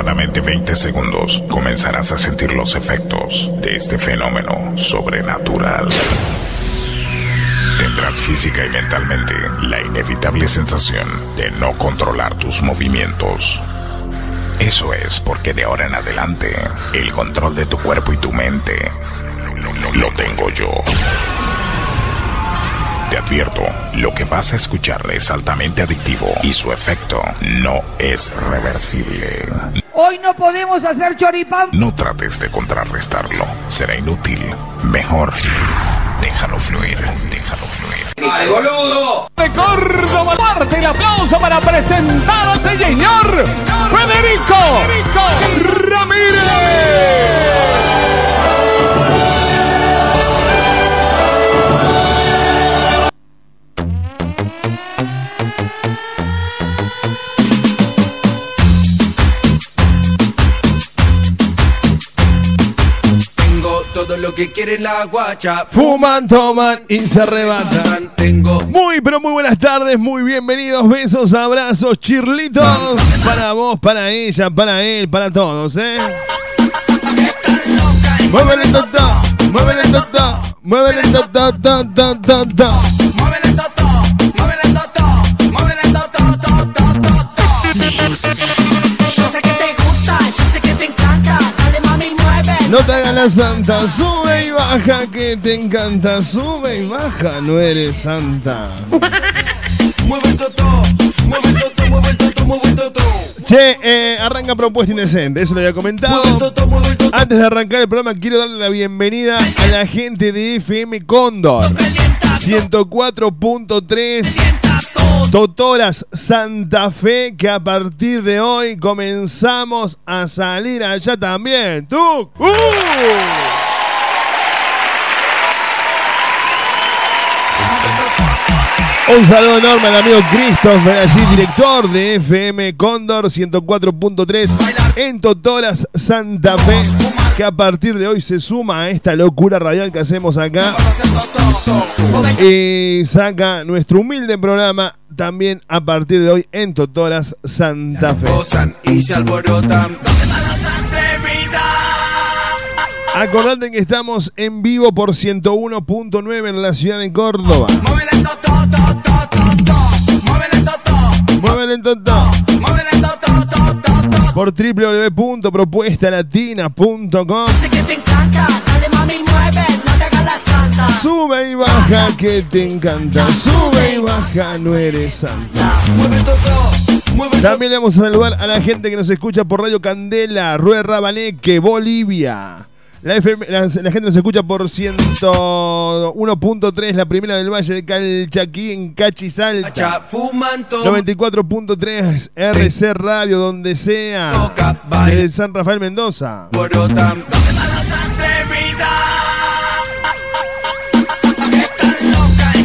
aproximadamente 20 segundos comenzarás a sentir los efectos de este fenómeno sobrenatural. Tendrás física y mentalmente la inevitable sensación de no controlar tus movimientos. Eso es porque de ahora en adelante el control de tu cuerpo y tu mente lo tengo yo. Te advierto, lo que vas a escuchar es altamente adictivo y su efecto no es reversible. Hoy no podemos hacer choripán. No trates de contrarrestarlo, será inútil. Mejor, déjalo fluir, déjalo fluir. ¡Ay, boludo! de Córdoba. Parte el aplauso para presentar a ese señor Federico Ramírez. Todo lo que quiere la guacha. Fuman, toman y se arrebatan. Tengo Muy, pero muy buenas tardes, muy bienvenidos, besos, abrazos, chirlitos. Para vos, para ella, para él, para todos, ¿eh? Muévele toto, muévele toto, muévele toto, to, to, to, No te hagas la santa, sube y baja que te encanta, sube y baja, no eres santa. Mueve el toto, mueve el toto, mueve el toto, mueve el toto. Che, eh, arranca propuesta indecente, eso lo había comentado. Antes de arrancar el programa, quiero darle la bienvenida a la gente de FM Cóndor 104.3 Totoras Santa Fe, que a partir de hoy comenzamos a salir allá también. ¡Tú! ¡Uh! Un saludo enorme al amigo Christopher, allí director de FM Cóndor 104.3 en Totoras Santa Fe, que a partir de hoy se suma a esta locura radial que hacemos acá y saca nuestro humilde programa también a partir de hoy en Totoras Santa Fe. Gozan y se alborotan. Acordate que estamos en vivo por 101.9 en la ciudad de Córdoba. Muévele toto, toto, toto. Muévele toto, Muévele Totó. muévele toto, toto, toto. por www.propuestalatina.com. Sé que te encanta. Sube y baja que te encanta. Sube y baja, no eres santa. También le vamos a saludar a la gente que nos escucha por Radio Candela, Rue Rabaneque, Bolivia. La, FM la- la gente nos escucha por 101.3, la primera del Valle de Calchaquí, en Cachisalta. Guacha, fuman todo. 94.3 RC Radio, donde sea. San Rafael Mendoza.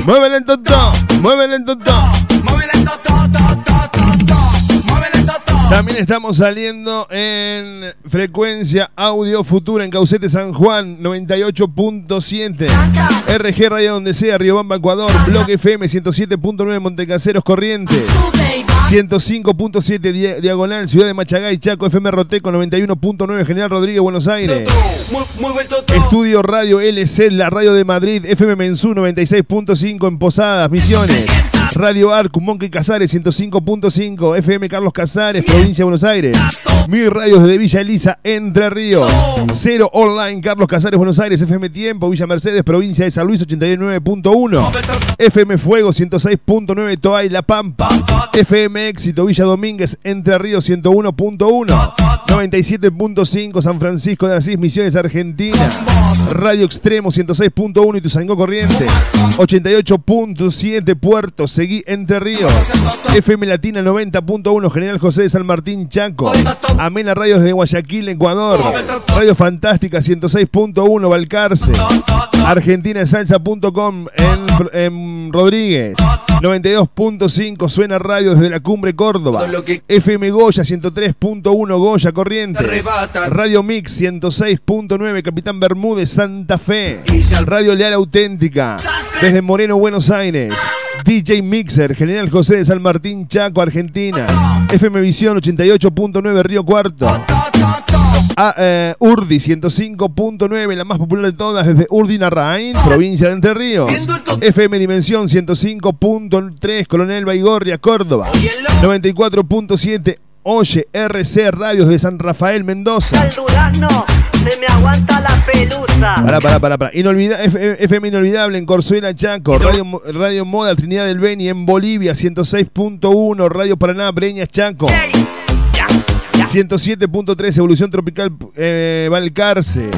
Muévele el totó, muévele el totó. Muévele toto, toto, toto. También estamos saliendo en frecuencia audio futura en Caucete San Juan 98.7. RG Radio donde sea, Riobamba, Ecuador. Blog FM 107.9 Montecaseros Corrientes. Sube y baja. 105.7 Di- Diagonal, Ciudad de Machagay, Chaco, FM Roteco 91.9 General Rodríguez, Buenos Aires. Estudio Radio LC, la radio de Madrid, FM Mensú 96.5 en Posadas, Misiones. Radio Arc, Monque Casares 105.5, FM Carlos Casares, provincia de Buenos Aires. Mil radios de Villa Elisa, Entre Ríos. Cero Online, Carlos Casares, Buenos Aires, FM Tiempo, Villa Mercedes, provincia de San Luis 89.1. FM Fuego 106.9, Toay, La Pampa. FM Éxito, Villa Domínguez, Entre Ríos 101.1. 97.5, San Francisco de Asís, Misiones, Argentina. Radio Extremo 106.1 y Tuzangó Corrientes. 88.7 Puerto, Seguí Entre Ríos. FM Latina 90.1 General José de San Martín, Chaco. Amena Radios de Guayaquil, Ecuador. Radio Fantástica 106.1 Balcarce. ArgentinaSalsa.com en, en Rodríguez. 92.5 Suena Radio desde la Cumbre Córdoba. FM Goya 103.1 Goya Corrientes. Radio Mix 106.9 Capitán Bermúdez Santa Fe. Radio Leal Auténtica desde Moreno Buenos Aires. DJ Mixer, General José de San Martín, Chaco, Argentina. FM Visión 88.9 Río Cuarto. A, eh, Urdi 105.9, la más popular de todas, desde Urdi Narrain, provincia de Entre Ríos. FM Dimensión 105.3, Coronel Baigorria, Córdoba. 94.7, Oye RC Radios de San Rafael, Mendoza. Al durazno se me aguanta la pelusa. Pará, pará, pará, pará. Inolvida- F- FM Inolvidable en Corzuela, Chaco. Radio, Radio Moda Trinidad del Beni en Bolivia, 106.1. Radio Paraná, Breñas, Chaco. 107.3 Evolución Tropical eh, Valcarce.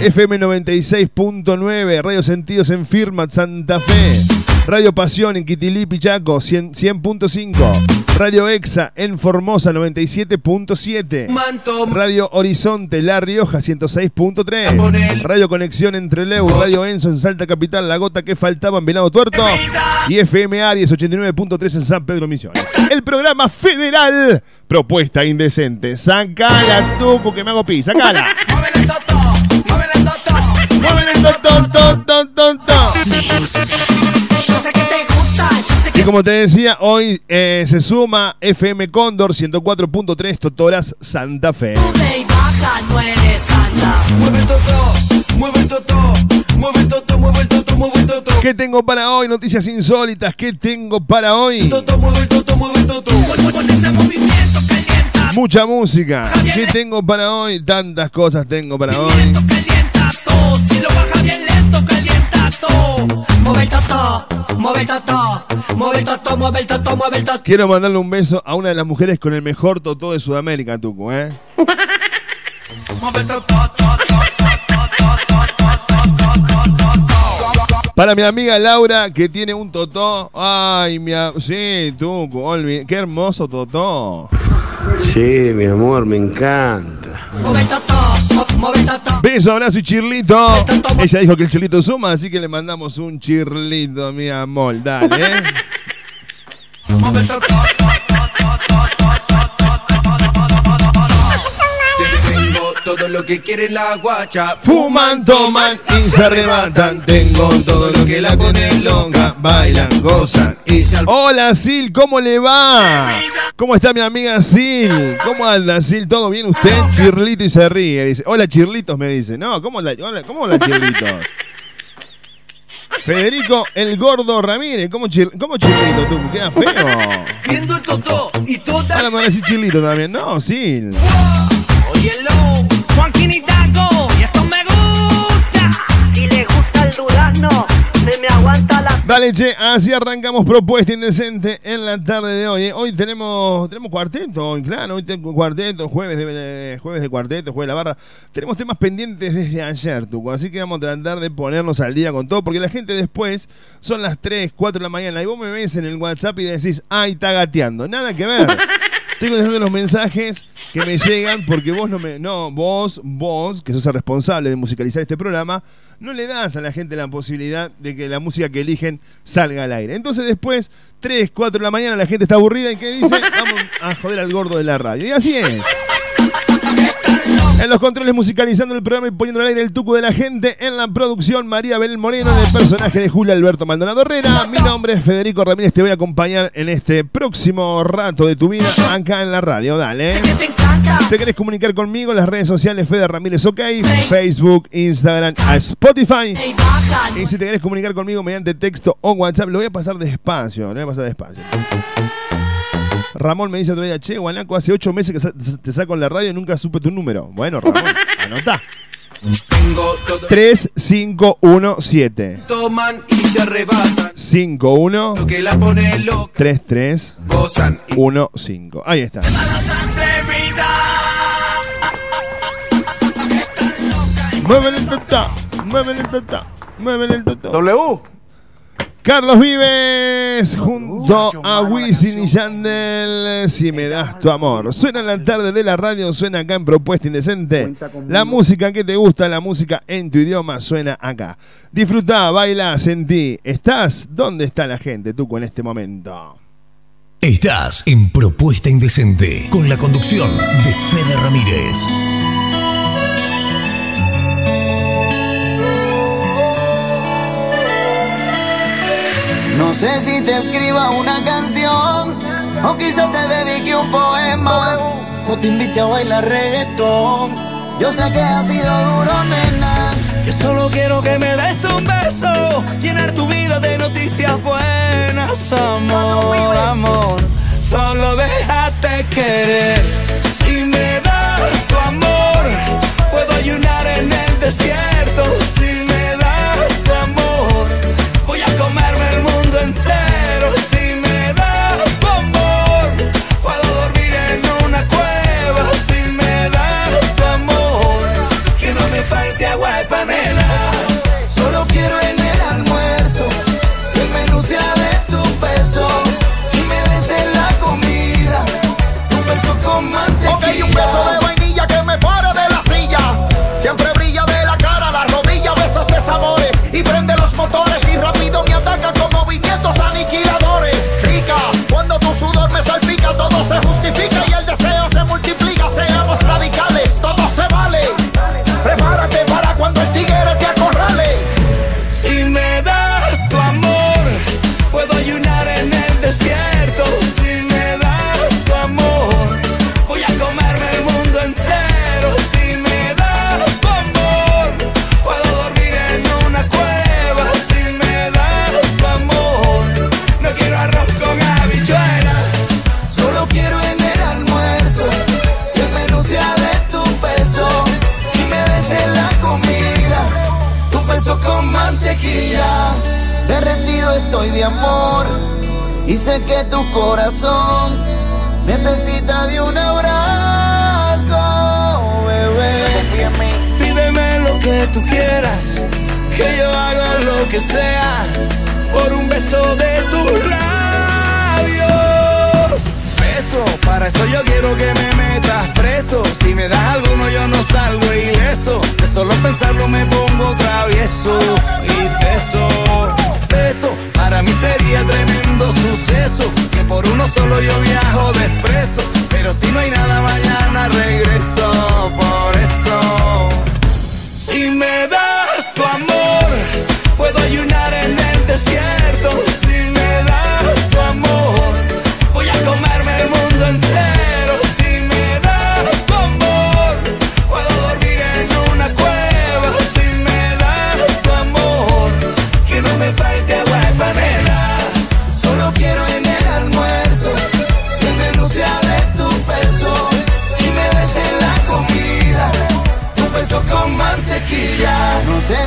FM 96.9 Radio Sentidos en Firmat Santa Fe. Radio Pasión en Quitilipi Chaco 100 100.5. Radio Exa en Formosa 97.7. Radio Horizonte La Rioja 106.3. Radio Conexión entre Leu, Radio Enzo en Salta Capital, La Gota que faltaba en Venado Tuerto. Y FM Aries 89.3 en San Pedro Misiones. El programa federal Propuesta Indecente. Sacala, Tucu, que me hago pis. Sacala. Muévele el to, to, to, to, y como te decía, hoy eh, se suma FM Cóndor 104.3 Totoras Santa Fe. ¿Qué tengo para hoy? Noticias insólitas. ¿Qué tengo para hoy? Mucha música. ¿Qué tengo para hoy? Tantas cosas tengo para hoy. Mueve el toto, mueve el toto, mueve el toto, mueve el toto, mueve el toto. Quiero mandarle un beso a una de las mujeres con el mejor totó de Sudamérica, Tucu, ¿eh? Mueve el toto, Para mi amiga Laura, que tiene un totó. Ay, mi a- Sí, Tucu, olvi- qué hermoso totó. Sí, mi amor, me encanta. Mueve el toto, Beso, abrazo y chirlito. Ella dijo que el chirlito suma, así que le mandamos un chirlito, mi amor. Dale, ¿eh? todo lo que quiere la guacha. Fuman, toman y se arrebatan. Tengo todo lo que la pone loca. Bailan, gozan y se Hola, Sil, ¿cómo le va? ¿Cómo está mi amiga Sil? ¿Cómo anda, Sil? ¿Todo bien usted? Chirlito y se ríe. Dice, hola, Chirlitos, me dice. No, ¿cómo la, hola, ¿cómo la Chirlitos? Federico el Gordo Ramírez. ¿Cómo, chir- cómo Chirlito tú? Queda feo. Viendo el toto y toda Ahora me van a decir Chirlito también. No, Sil. Óyelo, Juanquín Hidalgo, y esto me gusta. Si le gusta el durazno, se me aguanta la Dale, che, así arrancamos Propuesta Indecente en la tarde de hoy. ¿eh? Hoy tenemos tenemos cuarteto, hoy, claro, hoy tengo cuarteto, jueves de, jueves de cuarteto, jueves de la barra. Tenemos temas pendientes desde ayer, Tuco, así que vamos a tratar de ponernos al día con todo, porque la gente después son las 3, 4 de la mañana y vos me ves en el WhatsApp y decís, ay, está gateando. Nada que ver. Estoy contestando los mensajes que me llegan porque vos no me. No, vos, vos, que sos el responsable de musicalizar este programa, no le das a la gente la posibilidad de que la música que eligen salga al aire. Entonces después, 3, 4 de la mañana, la gente está aburrida y ¿qué dice? Vamos a joder al gordo de la radio. Y así es. En los controles musicalizando el programa y poniendo al aire el tuco de la gente. En la producción, María Belén Moreno, del personaje de Julio Alberto Maldonado Herrera. Mi nombre es Federico Ramírez. Te voy a acompañar en este próximo rato de tu vida acá en la radio. Dale. Te encanta. ¿Te querés comunicar conmigo? Las redes sociales Fede Ramírez OK, Facebook, Instagram, a Spotify. Y si te querés comunicar conmigo mediante texto o WhatsApp, lo voy a pasar despacio, lo voy a pasar despacio. Ramón me dice otro día, che, Guanaco, hace ocho meses que sa- te saco en la radio y nunca supe tu número. Bueno, Ramón, anotá. Tengo todo 3517 toman y se arrebatan. 51 Lo que la pone loca. 3315. Gozan y Ahí está. Muévele el totó, muévele el totó, muévele el totó. W. Carlos Vives junto a Wisin y Yandel, si me das tu amor. Suena en la tarde de la radio, suena acá en Propuesta Indecente. La música que te gusta, la música en tu idioma, suena acá. Disfruta, baila, sentí. ¿Estás? ¿Dónde está la gente, tú, en este momento? Estás en Propuesta Indecente con la conducción de Fede Ramírez. No sé si te escriba una canción o quizás te dedique un poema o te invite a bailar reggaetón. Yo sé que ha sido duro, nena. Yo solo quiero que me des un beso, llenar tu vida de noticias buenas, amor, amor. Solo déjate querer. Si me das tu amor, puedo ayunar en el desierto.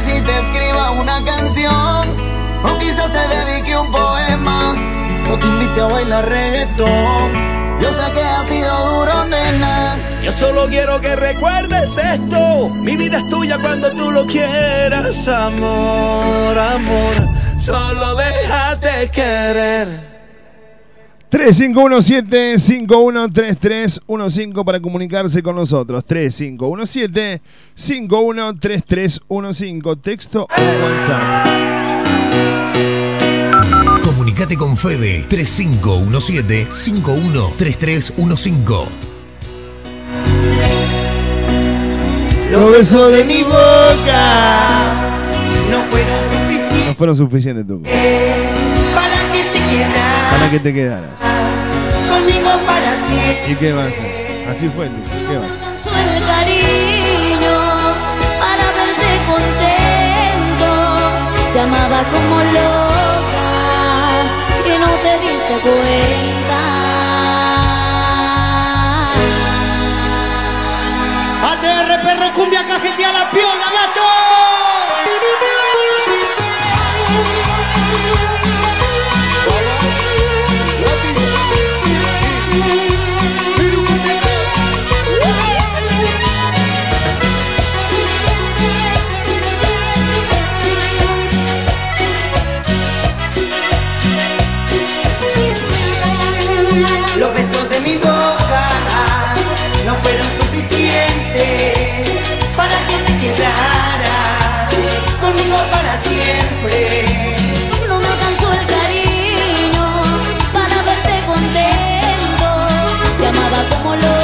Si te escriba una canción o quizás te dedique un poema o te invite a bailar reggaetón. Yo sé que ha sido duro, nena. Yo solo quiero que recuerdes esto. Mi vida es tuya cuando tú lo quieras, amor, amor. Solo déjate querer. 3517-513315 para comunicarse con nosotros. 3517-513315. Texto o WhatsApp. Comunicate con Fede 3517-513315. Los besos de mi boca no fueron suficientes no fueron suficientes, tú. para que te quedaras Para que te quedaras. Conmigo para siempre. ¿Y qué va a hacer? Así fue, tú. ¿qué va a hacer? Alcanzó el cariño para verte contento. Te amaba como loca y no te diste cuenta. ATR perro cumbia cajetea la piola, gato. Los besos de mi boca no fueron suficientes para que te quedaras conmigo para siempre. No me alcanzó el cariño para verte contento. Te amaba como lo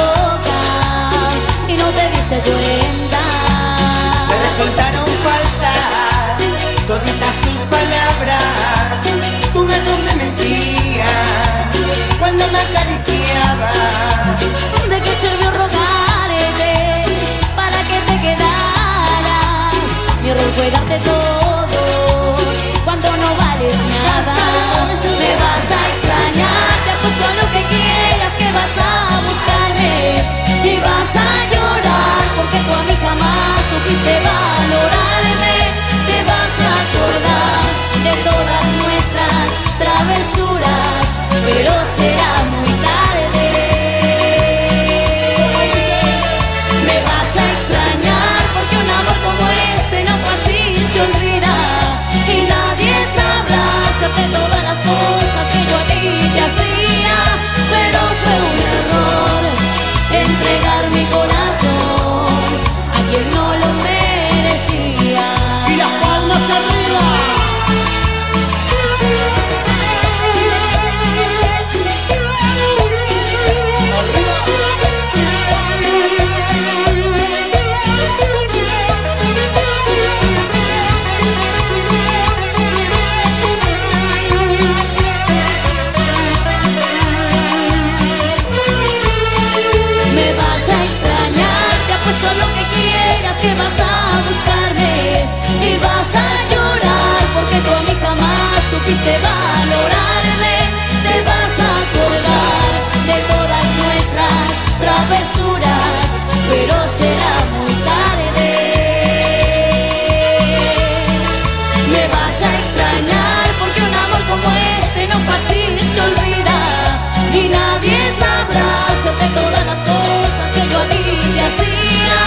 sobre todas las cosas que yo a ti te hacía,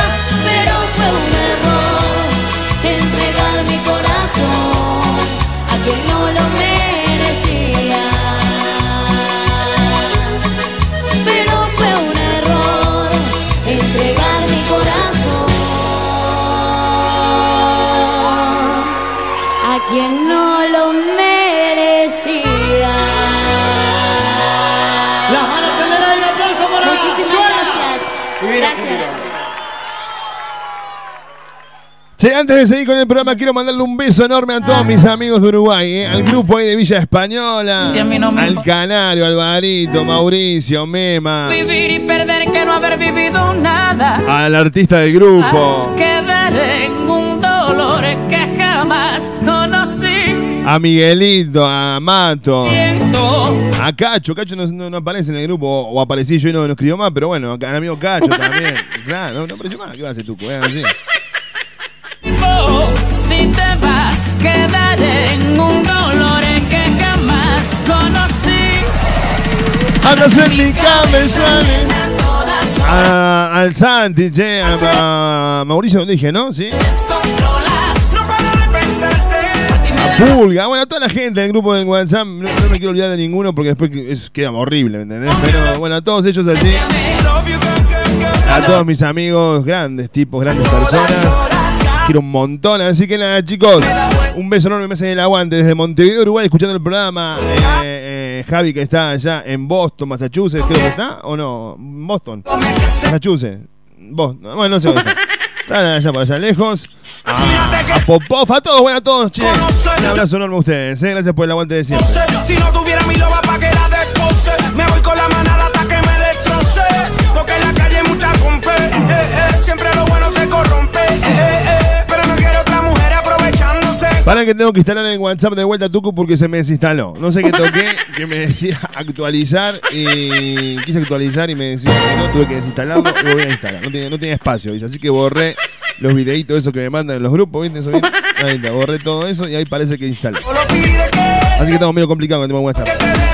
pero fue un error entregar mi corazón a quien no lo Che, antes de seguir con el programa, quiero mandarle un beso enorme a todos mis amigos de Uruguay, eh, al grupo ahí de Villa Española, Si no me al Canario, Alvarito, Mauricio, Mema, Vivir y perder que no haber vivido nada. al artista del grupo, Quedar en un dolor que jamás conocí. a Miguelito, a Mato, Siento a Cacho. Cacho no, no- no aparece en el grupo, o, o aparecí yo y no, no escribió más, pero bueno, al amigo Cacho también. Claro, no, no apareció más. ¿Qué va a hacer tú? Eh, así. Vos, si te vas, quedaré en un dolor que jamás conocí. Andas en mi cabeza. A- al Santi, che, a, a Mauricio donde dije, ¿no? Sí. A Pulga, bueno, a toda la gente del grupo del WhatsApp, no, no me quiero olvidar de ninguno porque después que- es- queda horrible, ¿me entendés? Pero bueno, a todos ellos así, a todos mis amigos, grandes tipos, grandes personas, quiero un montón, así que nada, chicos, un beso enorme, me hacen el aguante desde Montevideo, Uruguay, escuchando el programa, eh, eh, Javi que está allá en Boston, Massachusetts, creo que está, o no, Boston, Massachusetts, Boston, bueno, no sé dónde está. Están allá por allá lejos. A, a Popov, a todos, bueno, a todos, che. Un abrazo enorme a ustedes, eh. Gracias por el aguante de siempre. Si no tuviera mi loba pa' que la Me voy con la Para que tengo que instalar el WhatsApp de vuelta a Tucu porque se me desinstaló. No sé qué toqué, que me decía actualizar y quise actualizar y me decía que no, tuve que desinstalarlo y volví a instalar. No tenía, no tenía espacio, ¿viste? así que borré los videitos esos que me mandan en los grupos, ¿viste? Eso, ¿viste? Ahí está, borré todo eso y ahí parece que instaló. Así que estamos medio complicado con el tema WhatsApp.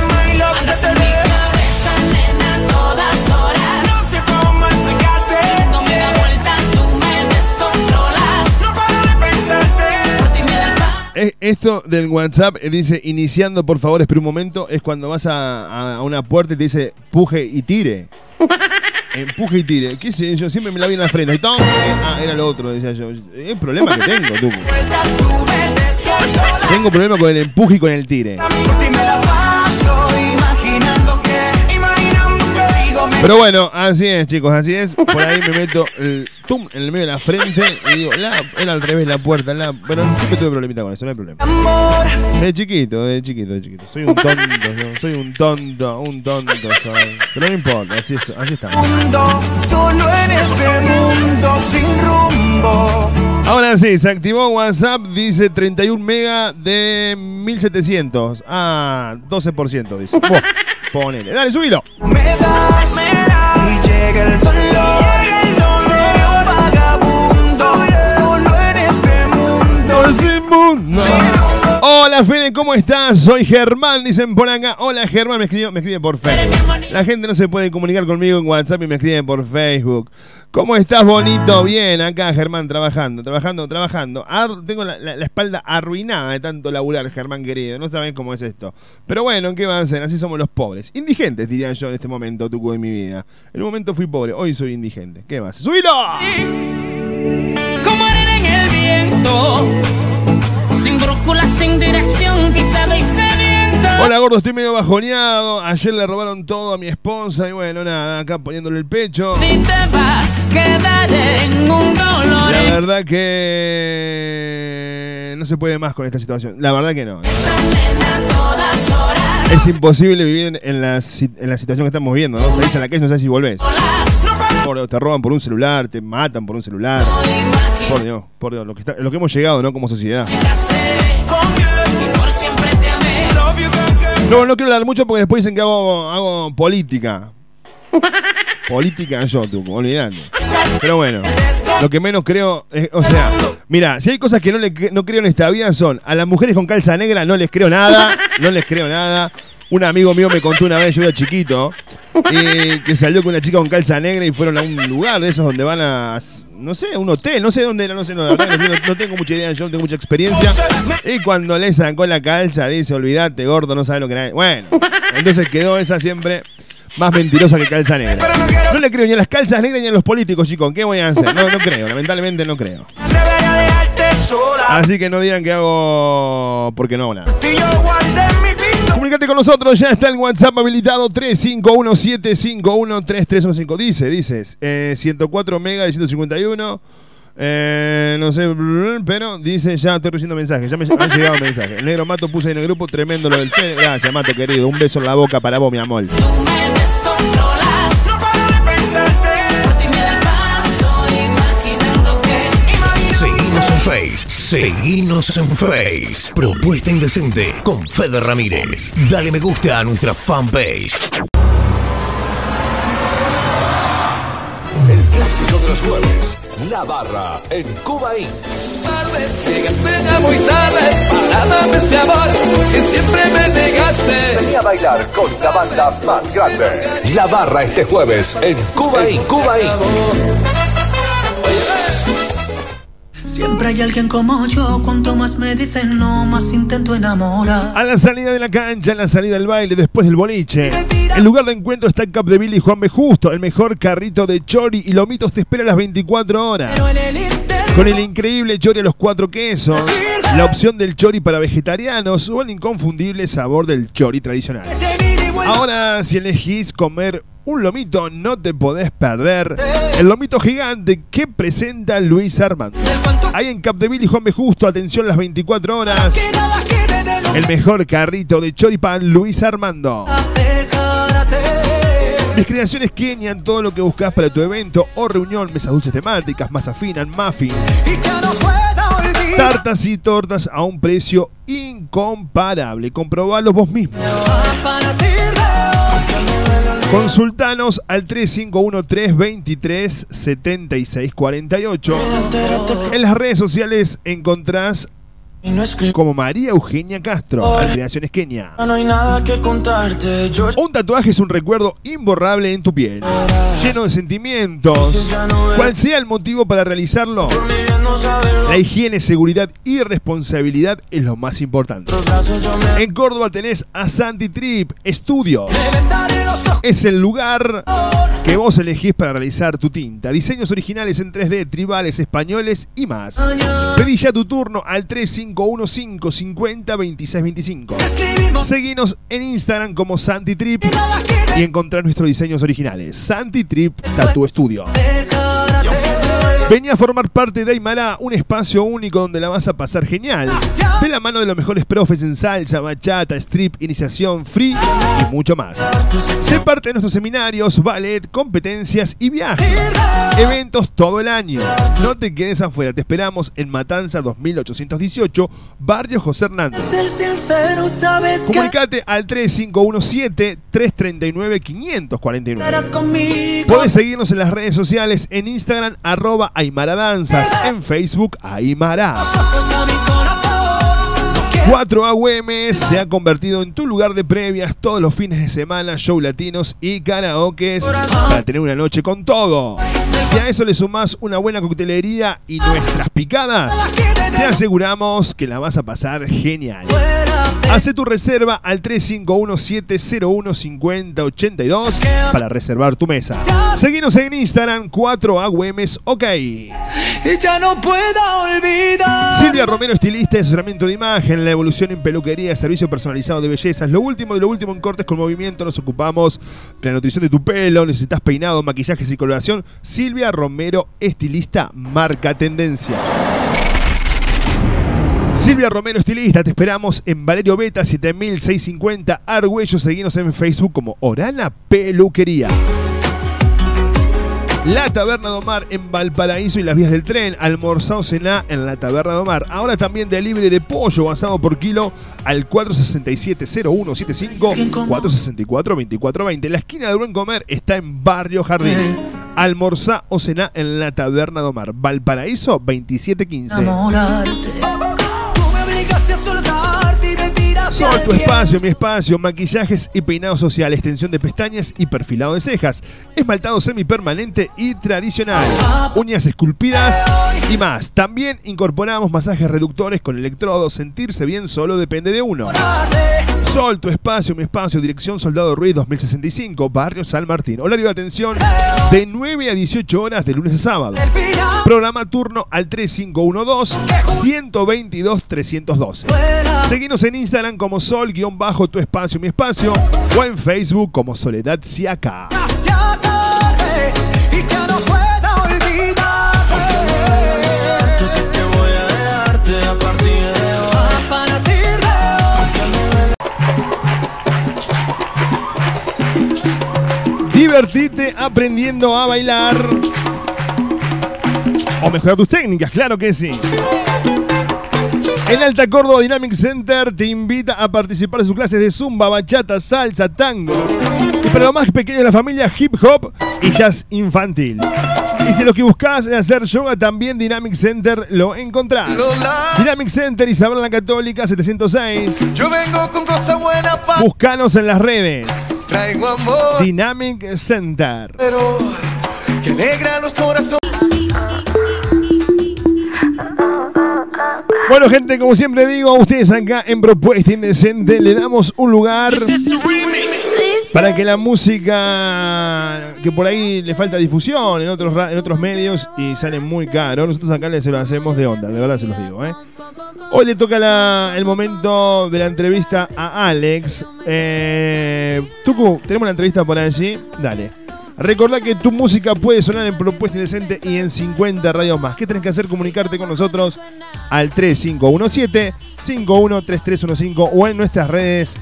Esto del WhatsApp eh, dice iniciando, por favor, espera un momento. Es cuando vas a, una puerta y te dice puje y tire. Empuje y tire. ¿Qué sé yo? Siempre me la vi en la frente. Eh, ah, era lo otro, decía yo. Es un problema que tengo, tú. Tengo problema con el empuje y con el tire. Pero bueno, así es, chicos, así es. Por ahí me meto el tum en el medio de la frente y digo, la, era al revés la puerta. La, pero siempre tuve problemita con eso, no hay problema. De chiquito, de chiquito, de chiquito. Soy un tonto, soy un tonto, un tonto soy. Pero no importa, así, es, así mundo, solo en este mundo sin rumbo. Ahora sí, se activó WhatsApp, dice 31 mega de 1700. Ah, 12% dice. Buah, ponele, dale, subilo. Me das y llega el dolor. Seré un vagabundo, solo en este mundo. Hola Hola Fede, ¿cómo estás? Soy Germán, dicen por acá. Hola Germán, me escribe, me escribe por Facebook. La gente no se puede comunicar conmigo en WhatsApp y me escribe por Facebook. ¿Cómo estás, bonito? Bien, acá Germán, trabajando, trabajando, trabajando. Tengo la, espalda arruinada de tanto laburar, Germán querido. No saben cómo es esto. Pero bueno, ¿qué van a hacer? Así somos los pobres. Indigentes, diría yo en este momento, tucu de mi vida. En un momento fui pobre, hoy soy indigente. ¿Qué vas? ¡Subilo! Como arena en el viento, brújula, sin dirección, pisado y sediento. Hola gordo, estoy medio bajoneado. Ayer le robaron todo a mi esposa y bueno, nada, acá poniéndole el pecho. Si te vas, quedaré en un dolor. La verdad que no se puede más con esta situación. La verdad que no. Es imposible vivir en, en la, en la situación que estamos viendo, ¿no? Salís a la calle no sabes si volvés. Por- te roban por un celular, te matan por un celular. Por Dios, por Dios, lo que, está- lo que hemos llegado, ¿no? Como sociedad. No, no quiero hablar mucho porque después dicen que hago, hago política. política yo, tú, olvidando. Pero bueno, lo que menos creo, es- o sea, mira, si hay cosas que no, le, no creo en esta vida son a las mujeres con calza negra no les creo nada, no les creo nada. Un amigo mío me contó una vez, yo era chiquito, y que salió con una chica con calza negra y fueron a un lugar de esos donde van a, no sé, un hotel, no sé dónde era, no sé, no, la verdad no, tengo mucha idea, yo no tengo mucha experiencia. Y cuando le sacó la calza, dice, olvídate, gordo, no sabes lo que era. Bueno, entonces quedó esa siempre más mentirosa que calza negra. No le creo ni a las calzas negras ni a los políticos, chicos. ¿Qué voy a hacer? No, no creo, lamentablemente no creo. Así que no digan que hago porque no hago. Comunícate con nosotros, ya está el WhatsApp habilitado 3517513315. Dice, dices, eh, 104 mega de 151. eh, no sé, pero dice, ya estoy recibiendo mensajes, ya me han llegado mensajes. El negro Mato puse en el grupo, tremendo lo del Fede. Gracias, Mato, querido. Un beso en la boca para vos, mi amor. Tú me descontrolas. No de pensarte. Seguinos en Face. Propuesta Indecente con Fede Ramírez. Dale me gusta a nuestra fanpage. El clásico de los jueves. La barra en Cuba Inc. Llegaste ya muy tarde para darme este amor que siempre me negaste. Vení a bailar con la banda más grande. La barra este jueves en Cuba Inc. Cuba Inc. Siempre hay alguien como yo, cuanto más me dicen no, más intento enamorar. A la salida de la cancha, a la salida del baile, después del boliche. El lugar de encuentro está en Capdeville y Juan B. Justo. El mejor carrito de chori y lomitos te espera a las 24 horas. Con el increíble chori a los cuatro quesos, la opción del chori para vegetarianos o el inconfundible sabor del chori tradicional. Ahora, si elegís comer un lomito, no te podés perder el lomito gigante que presenta Luis Armando. Ahí en Capdeville y Juan B. Justo, atención las 24 horas. El mejor carrito de choripan Luis Armando. Mis creaciones Kenia, todo lo que buscas para tu evento o reunión, mesas dulces temáticas, masa fina, muffins, tartas y tortas a un precio incomparable. Comprobalo vos mismo. Consultanos al 351-323-7648. En las redes sociales encontrás como María Eugenia Castro, Creaciones Kenia. No hay nada que contarte, yo Un tatuaje es un recuerdo imborrable en tu piel, lleno de sentimientos. Cual sea el motivo para realizarlo, la higiene, seguridad y responsabilidad es lo más importante. En Córdoba tenés a Santi Trip Studio. Es el lugar que vos elegís para realizar tu tinta. Diseños originales en 3D, tribales, españoles y más. Pedí ya tu turno al 3515 50 26 25. Seguinos en Instagram como Santi Trip y encontrar nuestros diseños originales. Santi Trip Tattoo Studio. Vení a formar parte de Aymara, un espacio único donde la vas a pasar genial. De la mano de los mejores profes en salsa, bachata, strip, iniciación, free y mucho más. Sé parte de nuestros seminarios, ballet, competencias y viajes. Eventos todo el año. No te quedes afuera, te esperamos en Matanza 2818, Barrio José Hernández. Comunicate al 3517-339-549. estarás conmigo. Podés seguirnos en las redes sociales en Instagram, arroba Aymara Danzas, en Facebook Aymara. Ojos a mi corazón, no quiero 4A Güemes se ha convertido en tu lugar de previas todos los fines de semana, show latinos y karaokes para tener una noche con todo. Si a eso le sumás una buena coctelería y nuestras picadas, te aseguramos que la vas a pasar genial. Hace tu reserva al 351-701-5082 para reservar tu mesa. Seguinos en Instagram 4A Güemes, ok. Y ya no puedo olvidar. Silvia Romero, estilista de asesoramiento de imagen, la evolución en peluquería, servicio personalizado de bellezas. Lo último de lo último en cortes con movimiento. Nos ocupamos de la nutrición de tu pelo. Necesitas peinado, maquillajes y coloración. Silvia Romero, estilista, marca tendencia. Silvia Romero, estilista, te esperamos en Valerio Beta 7650 Argüello. Seguinos en Facebook como Orana Peluquería. La Taberna de Omar en Valparaíso y las vías del tren. Almorzado cená en la Taberna de Omar. Ahora también delivery de pollo asado por kilo al 467-0175 464-2420. La esquina del Buen Comer está en Barrio Jardín. Almorzá o cená en la Taberna de Omar. Valparaíso 2715. Sol, tu espacio, mi espacio, maquillajes y peinado social, extensión de pestañas y perfilado de cejas, esmaltado semipermanente y tradicional, uñas esculpidas y más. También incorporamos masajes reductores con electrodos, sentirse bien solo depende de uno. Sol, tu espacio, mi espacio, dirección Soldado Ruiz 2065, Barrio San Martín. Horario de atención de 9 a 18 horas de lunes a sábado. Programa turno al 3512-122-312. Seguinos en Instagram como Sol-tu espacio, mi espacio o en Facebook como Soledad y ya no puedo Divertite aprendiendo a bailar. O mejorar tus técnicas, claro que sí. En Alta Córdoba Dynamic Center te invita a participar de sus clases de zumba, bachata, salsa, tango. Y para lo más pequeño de la familia, hip hop y jazz infantil. Y si lo que buscas es hacer yoga, también Dynamic Center lo encontrás. Dynamic Center Isabel la Católica 706. Yo vengo con cosas buenas pa' Búscanos en las redes. Traigo amor, Dynamic Center. pero que alegra los corazones. Bueno, gente, como siempre digo, a ustedes acá en Propuesta Indecente le damos un lugar para que la música que por ahí le falta difusión en otros, en otros medios y sale muy caro, nosotros acá les se lo hacemos de onda, de verdad se los digo. ¿eh? Hoy le toca la- el momento de la entrevista a Alex. Eh, Tucu, tenemos una entrevista por allí. Dale. Recordá que tu música puede sonar en Propuesta Indecente y en 50 radios más. ¿Qué tenés que hacer? Comunicarte con nosotros al 3517-513315 o en nuestras redes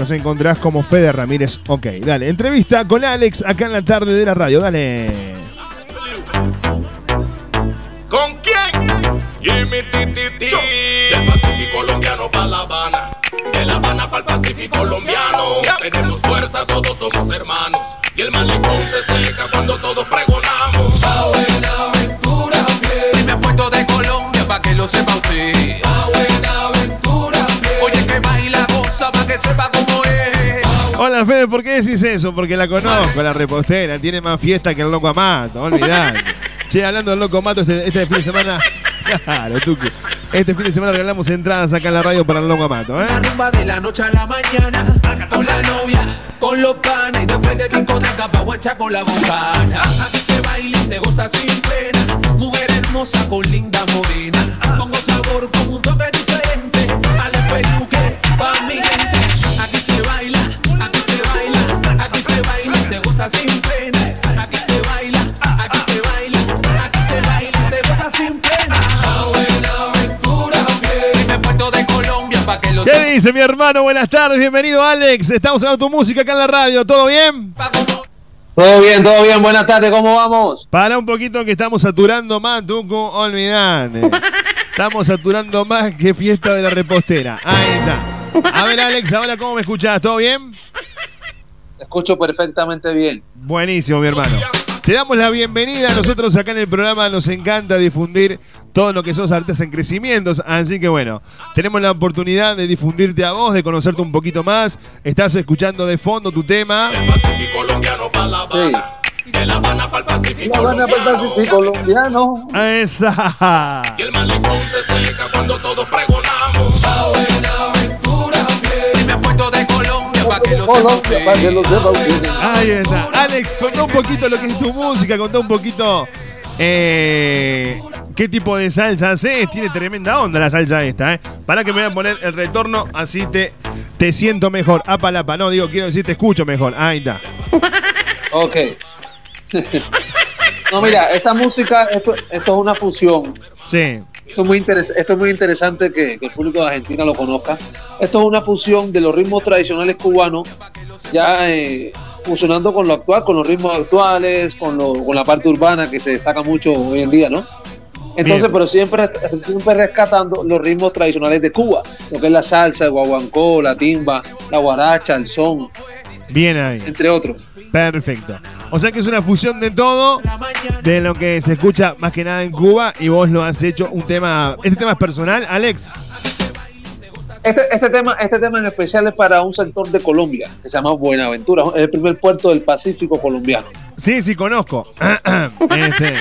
nos encontrás como Fede Ramírez. Ok, dale. Entrevista con Alex acá en la tarde de la radio. Dale. ¿Con quién? Jimmy Titi Del Pacífico colombiano pa' La Habana. De La Habana para el Pacífico colombiano. Tenemos fuerza, todos somos hermanos. Y el malecón se seca cuando todos pregonamos. Pa' buena aventura, bien. Y me apuesto de Colombia pa' que lo sepa usted. Que sepa cómo es. Hola Fede, ¿por qué decís eso? Porque la conozco, la repostera. Tiene más fiesta que el Loco Amato, olvidate. che, hablando del Loco Amato, este, este fin de semana. Claro, Tucu. Este fin de semana regalamos entradas acá en la radio para el Loco Amato, ¿eh? La rumba de la noche a la mañana. Con la novia, con los panas. Y después de discoteca pa' guachar con la bocana. Aquí se baila y se goza sin pena. Mujer hermosa con linda morena. Pongo sabor con un toque diferente. Goza sin pena. Aquí se baila, aquí se baila. Aquí se baila y se goza sin pena. buena aventura, bien. Y me he puesto de Colombia pa' que lo ¿Qué dice mi hermano? Buenas tardes, bienvenido Alex. Estamos en tu música acá en la radio, ¿todo bien? Todo bien, todo bien, buenas tardes, ¿cómo vamos? Para un poquito que estamos saturando más, Tucu, olvidate. Estamos saturando más que fiesta de la repostera. Ahí está. A ver, Alex, ahora cómo me escuchás, ¿todo bien? Te escucho perfectamente bien. Buenísimo, mi hermano. Te damos la bienvenida. Nosotros acá en el programa nos encanta difundir todo lo que sos artistas en crecimiento. Así que bueno, tenemos la oportunidad de difundirte a vos, de conocerte un poquito más. Estás escuchando de fondo tu tema. Sí. De La Habana para el Pacífico La Habana para el Pacífico colombiano. Esa. Y el malecón se seca cuando todos pregonamos. Que lo Colombia, para que lo sepa usted. Ahí está. Alex, contá un poquito lo que es tu música, contá un poquito eh, qué tipo de salsa haces. Tiene tremenda onda la salsa esta, ¿eh? Para que me voy a poner el retorno, así te, te siento mejor. Apalapa, no, digo, quiero decir, te escucho mejor. Ahí está. Ok. no, mira, esta música, esto, esto es una fusión. Sí. Esto es muy, interes- esto es muy interesante que, que el público de Argentina lo conozca. Esto es una fusión de los ritmos tradicionales cubanos, ya eh, fusionando con lo actual, con los ritmos actuales, con, lo- con la parte urbana que se destaca mucho hoy en día, ¿no? Entonces, Bien. pero siempre, siempre rescatando los ritmos tradicionales de Cuba, lo que es la salsa, el guaguancó, la timba, la guaracha, el son, Bien ahí. entre otros. Perfecto. O sea que es una fusión de todo, de lo que se escucha más que nada en Cuba, y vos lo has hecho un tema. ¿Este tema es personal, Alex? Este, este tema, este tema en especial es para un sector de Colombia que se llama Buenaventura, es el primer puerto del Pacífico colombiano. Sí, sí, conozco. Este.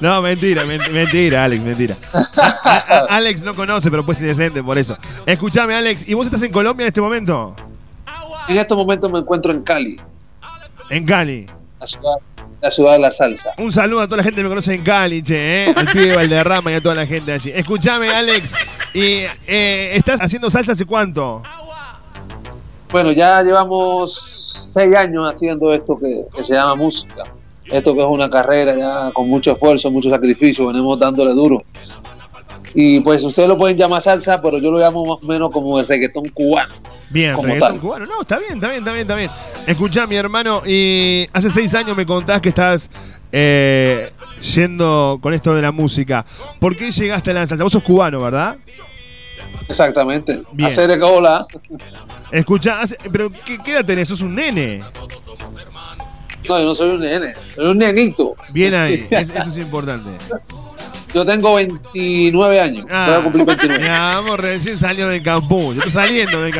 No, mentira, men- mentira, Alex, mentira. A- a- a- Alex no conoce, pero pues decente por eso. Escúchame, Alex, ¿y vos estás en Colombia en este momento? En estos momentos me encuentro en Cali, En Cali. la ciudad, la ciudad de la salsa. Un saludo a toda la gente que me conoce en Cali, che, ¿eh? al pibe Valderrama y a toda la gente allí. Escúchame, Alex, ¿y eh, estás haciendo salsa hace cuánto? Bueno, ya llevamos seis años haciendo esto que, que se llama música. Esto que es una carrera ya con mucho esfuerzo, mucho sacrificio, venimos dándole duro. Y pues ustedes lo pueden llamar salsa, pero yo lo llamo más o menos como el reggaetón cubano. Bien, Como reggaetón tal. cubano. No, está bien, está bien, está bien, está bien. Escuchá, mi hermano, y hace seis años me contás que estás eh, yendo con esto de la música. ¿Por qué llegaste a la salsa? Vos sos cubano, ¿verdad? Exactamente. Bien. Hacer de hola. Escuchá, hace- pero ¿qué, qué edad tenés? Sos un nene. No, yo no soy un nene, soy un nenito. Bien ahí, es- eso es importante. Yo tengo 29 años, voy a cumplir 29. Mi amor, recién salió del campus. Está saliendo del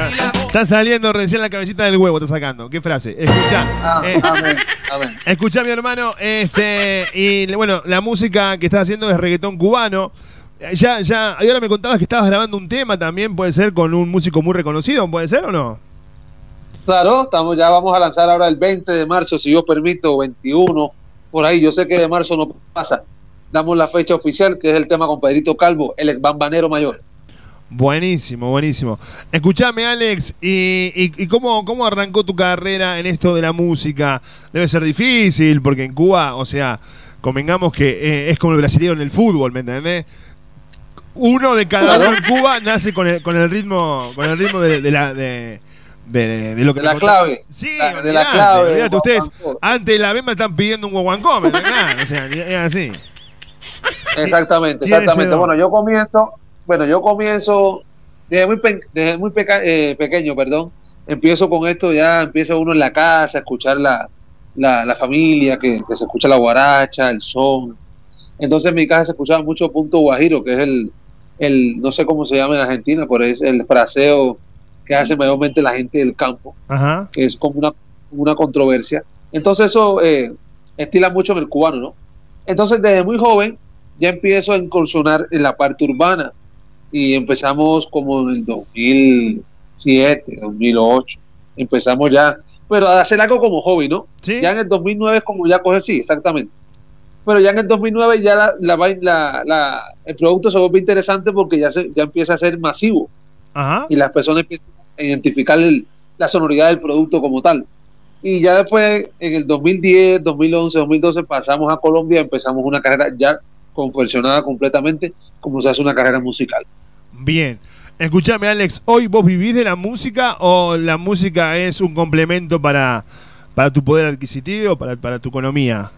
Está saliendo recién la cabecita del huevo, está sacando. ¿Qué frase? Escuchá. Ah, eh, amén, amén. Escuchá, mi hermano, este, y bueno, la música que estás haciendo es reggaetón cubano. Ya, ya, y ahora me contabas que estabas grabando un tema también, puede ser con un músico muy reconocido, ¿puede ser o no? Claro, estamos, ya vamos a lanzar ahora el 20 de marzo, si yo permito, 21, por ahí. Yo sé que de marzo no pasa. Damos la fecha oficial, que es el tema con Pedrito Calvo, el ex bambanero mayor. Buenísimo, buenísimo. Escuchame, Alex, ¿y, y- y cómo, cómo arrancó tu carrera en esto de la música? Debe ser difícil, porque en Cuba, o sea, convengamos que eh, es como el brasileño en el fútbol, ¿me entendés? Uno de cada uno en Cuba nace con el, con el ritmo, con el ritmo de, de la de, de- de lo que De la clave. Sí, La- de la clave, ustedes de la bemba están pidiendo un guaguancó, ¿me entendés? O sea, es así. Exactamente, exactamente. Bueno, yo comienzo, bueno, yo comienzo desde muy, pe- desde muy peca- eh, pequeño, perdón. Empiezo con esto, ya empieza uno en la casa a escuchar la, la, la familia, que, que se escucha la guaracha, el son. Entonces en mi casa se escuchaba mucho punto guajiro, que es el, el, no sé cómo se llama en Argentina, pero es el fraseo que hace mayormente la gente del campo Ajá. que es como una, una controversia. Entonces eso eh, estila mucho en el cubano, ¿no? Entonces desde muy joven ya empiezo a incursionar en la parte urbana y empezamos como en el 2007, 2008, empezamos ya, pero a hacer algo como hobby, ¿no? Ya en el 2009 es como ya coge, sí, exactamente. Pero ya en el 2009 ya la, la, la- la- el producto se vuelve interesante porque ya, se, ya empieza a ser masivo Ajá. y las personas empiezan a identificar el- la sonoridad del producto como tal. Y ya después, en el 2010, 2011, 2012, pasamos a Colombia, empezamos una carrera ya confeccionada completamente como se hace una carrera musical. Bien. Escúchame, Alex, ¿hoy vos vivís de la música o la música es un complemento para, para tu poder adquisitivo, para, para tu economía?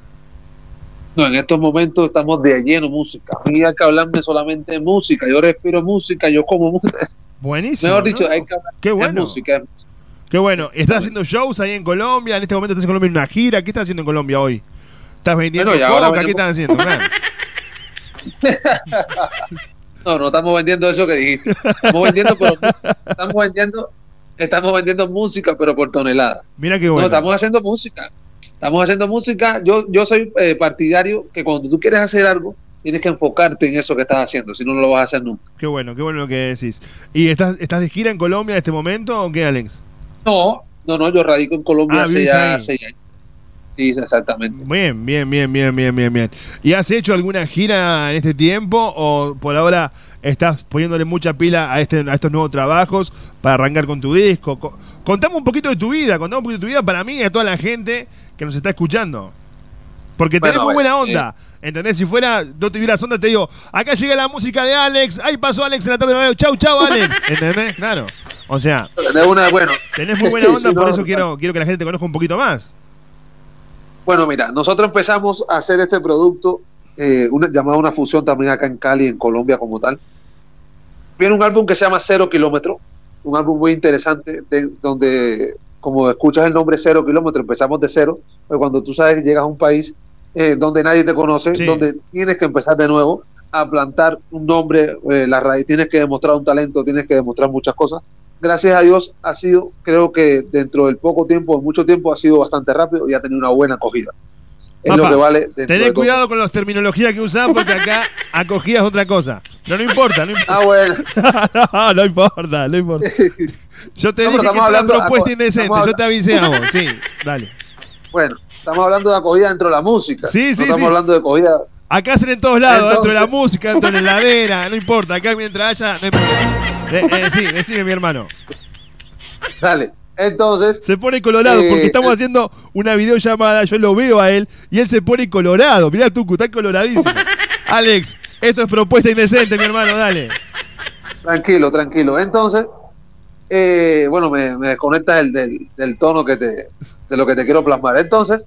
No, en estos momentos estamos de lleno música. A mí hay que hablarme solamente de música. Yo respiro música, yo como música. Buenísimo. Mejor dicho, ¿no? hay que hablar Qué de bueno. música. es música. Qué bueno. ¿Estás haciendo shows ahí en Colombia? En este momento estás en Colombia en una gira. ¿Qué estás haciendo en Colombia hoy? ¿Estás vendiendo Bueno, y coca? ¿Qué vendemos- haciendo? No, no estamos vendiendo eso que dijiste. Estamos vendiendo, pero estamos vendiendo, estamos vendiendo música, pero por tonelada. Mira qué No, bueno. estamos haciendo música. Estamos haciendo música. Yo, yo soy eh, partidario que cuando tú quieres hacer algo, tienes que enfocarte en eso que estás haciendo, si no, no lo vas a hacer nunca. Qué bueno, qué bueno lo que decís. ¿Y estás, estás de gira en Colombia en este momento o qué, Alex? No, no, no, yo radico en Colombia Ah, hace ya seis años. Sí, exactamente. Bien, bien, bien, bien, bien, bien, bien. ¿Y has hecho alguna gira en este tiempo o por ahora estás poniéndole mucha pila a, este, a estos nuevos trabajos para arrancar con tu disco? Co- Contame un poquito de tu vida, contame un poquito de tu vida para mí y a toda la gente que nos está escuchando. Porque tenés Bueno, muy buena bueno, onda. ¿Entendés? Si fuera, no tuvieras onda, te digo, acá llega la música de Alex, ahí pasó Alex en la tarde de radio, chau, chau, Alex. ¿Entendés? Claro. O sea, Tenés una, bueno, tenés muy buena onda, Sí, por no, eso quiero, quiero que la gente te conozca un poquito más. Bueno, mira, nosotros empezamos a hacer este producto, eh, una, llamado una fusión también acá en Cali, en Colombia como tal. Viene un álbum que se llama Cero Kilómetro, un álbum muy interesante, de- donde, como escuchas el nombre Cero Kilómetro, empezamos de cero, pues cuando tú sabes que llegas a un país eh, donde nadie te conoce, Sí. donde tienes que empezar de nuevo a plantar un nombre, eh, la raíz, tienes que demostrar un talento, tienes que demostrar muchas cosas. Gracias a Dios ha sido, creo que dentro del poco tiempo, de mucho tiempo, ha sido bastante rápido y ha tenido una buena acogida. Es Papá, lo que vale todo. cuidado con las terminologías que usás porque acá acogida es otra cosa. Pero no importa, no importa. Ah, bueno. no, no importa, no importa. Yo te No, dije que estamos es una propuesta indecente. Yo te avisé a vos. Sí, dale. Bueno, estamos hablando de acogida dentro de la música. Sí, no sí, estamos sí. hablando de acogida. Acá hacen en todos lados, dentro de la música, dentro de la heladera, no importa. Acá mientras haya, no importa. Eh, eh, sí, decime, mi hermano. Dale. Entonces. Se pone colorado eh, porque estamos eh, haciendo una videollamada. Yo lo veo a él y él se pone colorado. Mirá, Tucu, está coloradísimo. Alex, esto es propuesta indecente, mi hermano, dale. Tranquilo, tranquilo. Entonces, eh, bueno, me, me desconectas del, del, del tono que te, de lo que te quiero plasmar. Entonces,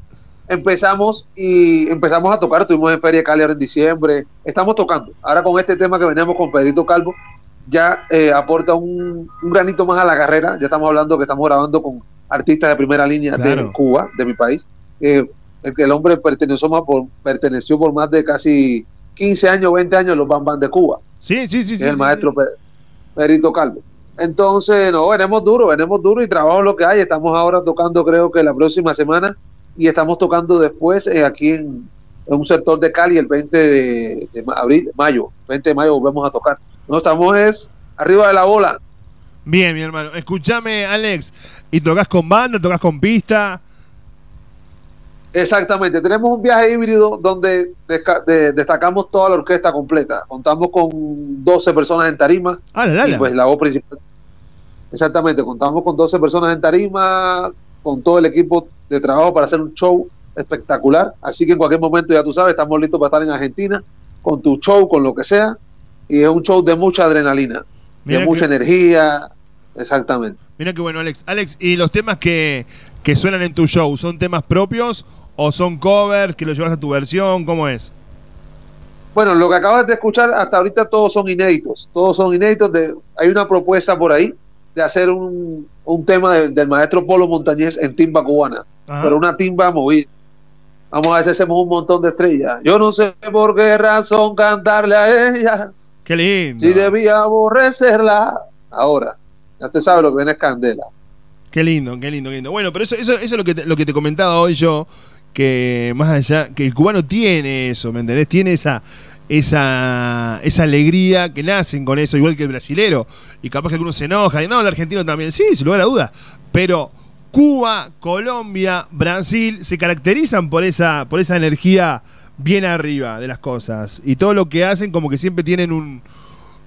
empezamos y empezamos a tocar. Estuvimos en Feria Cali ahora en diciembre. Estamos tocando. Ahora con este tema que veníamos con Pedrito Calvo, ya eh, aporta un, un granito más a la carrera. Ya estamos hablando que estamos grabando con artistas de primera línea de. Cuba, de mi país. Eh, el que el hombre perteneció, más por, perteneció por más de casi 15 años, 20 años a los Bam Bam de Cuba Sí, sí, sí. sí, el sí, maestro Pe- Perito Calvo. Entonces, no, venimos duro, venimos duro y trabajo lo que hay. Estamos ahora tocando, creo que la próxima semana, y estamos tocando después eh, aquí en, en un sector de Cali el 20 de, de abril, mayo, 20 de mayo volvemos a tocar. No estamos es arriba de la bola. Bien, mi hermano. Escúchame, Alex. ¿Y tocas con banda, tocas con pista? Exactamente, tenemos un viaje híbrido donde de- destacamos toda la orquesta completa. Contamos con 12 personas en tarima Ah, la, la, y pues la voz principal. Exactamente, contamos con 12 personas en tarima, con todo el equipo de trabajo para hacer un show espectacular. Así que en cualquier momento, ya tú sabes, estamos listos para estar en Argentina con tu show, con lo que sea. Y es un show de mucha adrenalina, Mira de mucha energía. Exactamente. Mira qué bueno, Alex. Alex, ¿y los temas que, que suenan en tu show son temas propios o son covers que lo llevas a tu versión? ¿Cómo es? Bueno, lo que acabas de escuchar hasta ahorita todos son inéditos. Todos son inéditos. De, hay una propuesta por ahí de hacer un, un tema de- del maestro Polo Montañez en timba cubana, Ajá. pero una timba movida. Vamos a ver si hacemos un montón de estrellas. Yo no sé por qué razón cantarle a ella, Qué lindo. si debía aborrecerla. Ahora, ya te sabes lo que viene es candela. Qué lindo, qué lindo, qué lindo. Bueno, pero eso, eso, eso es lo que, te, lo que te comentaba hoy yo, que más allá, que el cubano tiene eso, ¿me entendés? Tiene esa, esa, esa alegría que nacen con eso, igual que el brasilero. Y capaz que alguno se enoja, y no, el argentino también, sí, sin lugar a duda. Pero Cuba, Colombia, Brasil se caracterizan por esa, por esa energía bien arriba de las cosas. Y todo lo que hacen como que siempre tienen un,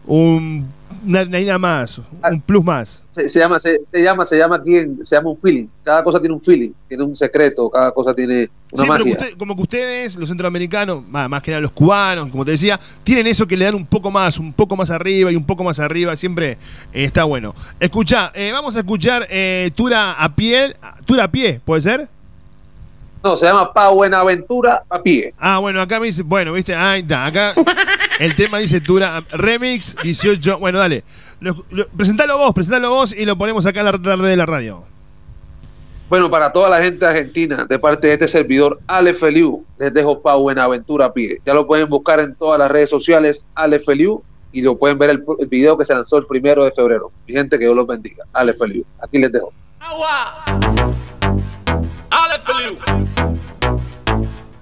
un una, una más, un plus más. Se, se llama, se, se llama, se llama aquí, en- se llama un feeling. Cada cosa tiene un feeling, tiene un secreto, cada cosa tiene una Sí, pero magia. usted- como que ustedes, los centroamericanos, más, más que nada los cubanos, como te decía, tienen eso que le dan un poco más, un poco más arriba y un poco más arriba, siempre eh, está bueno. Escucha, eh, vamos a escuchar eh, Tura a piel, Tura a pie, ¿puede ser? No, se llama Pa Buenaventura a pie. Ah, bueno, acá me dice, bueno, viste, ahí está, acá el tema dice Tura, remix 18, bueno, dale, lo- lo- presentalo vos, presentalo vos y lo ponemos acá en la tarde de la radio. Bueno, para toda la gente argentina, de parte de este servidor, Ale Feliu, les dejo pa' Buenaventura a pie. Ya lo pueden buscar en todas las redes sociales, Ale Feliu, y lo pueden ver el, el video que se lanzó el primero de febrero. Mi gente, que Dios los bendiga. Ale Feliu. Aquí les dejo. Ale Feliu.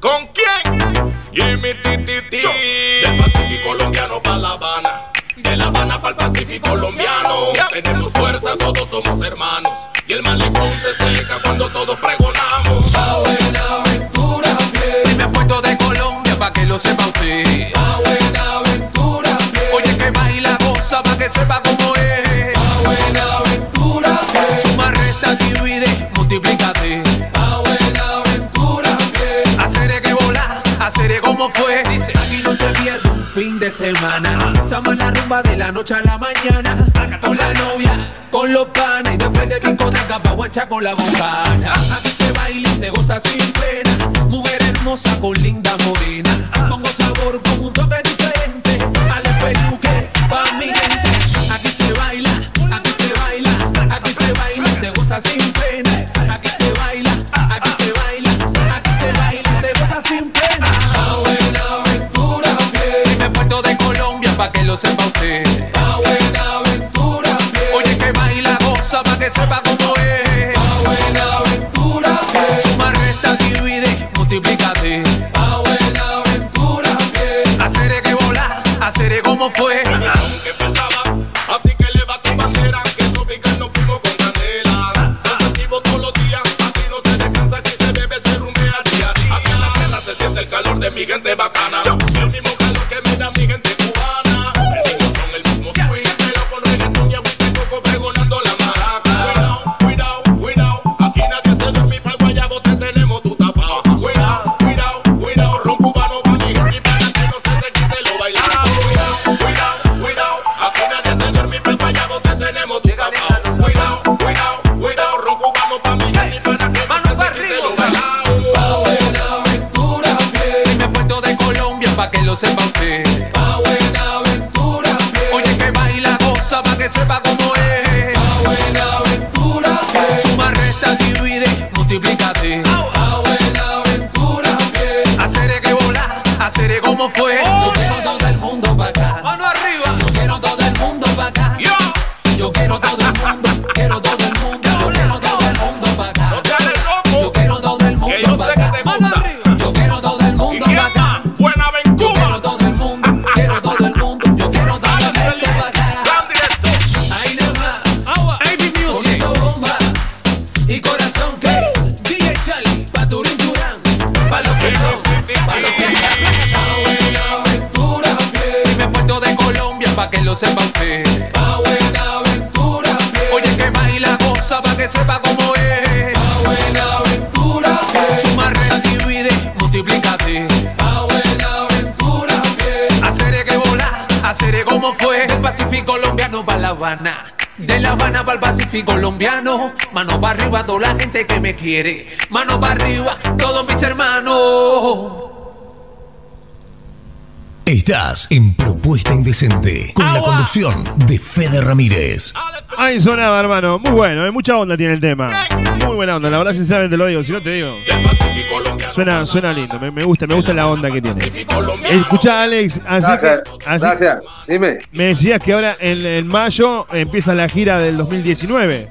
¿Con quién? Jimmy Titi. Del Pacífico colombiano para La Habana. De La Habana para el Pacífico colombiano. Tenemos fuerza, todos somos hermanos. Y el malecón se seca cuando todos pregonamos. A Buenaventura pie. Y me puesto de Colombia pa' que lo sepa usted. A Buenaventura pie. Oye que baila, goza pa' que sepa cómo es. Fue. Aquí no se pierde un fin de semana. Sama la rumba de la noche a la mañana. Con la novia, con los panes. Y después de discoteca pa' guancha con la bocana. Aquí se baila y se goza sin pena. Mujer hermosa con linda morena. Pongo sabor con un Colombia pa' que lo sepa usted. A Buenaventura a pie. Oye que baila, goza pa' que sepa cómo es. A Buenaventura a pie. Suma, resta, divide, multiplícate. A Buenaventura a pie. Haceré que volar, haceré como fue. que faltaba. Así que lo sepa usted. A Buenaventura a pie. Oye que baila, goza pa' que sepa cómo es. A Buenaventura a pie. Suma, resta, divide, multiplícate. A Buenaventura a pie. Haceré que volar, haceré como fue. Yo Habana. De La Habana para el Pacífico colombiano. Mano para arriba toda la gente que me quiere. Mano para arriba todos mis hermanos. Estás en Propuesta Indecente con la conducción de Fede Ramírez. Ahí sonaba, hermano. Muy bueno, ¿eh? mucha onda tiene el tema. Muy buena onda, la verdad, sinceramente lo digo. Si no te digo, suena, suena lindo. Me, me gusta, me gusta la onda que tiene. Escucha, Alex, así Gracias, que. así- gracias. Dime. Me decías que ahora en, en mayo empieza la gira del 2019.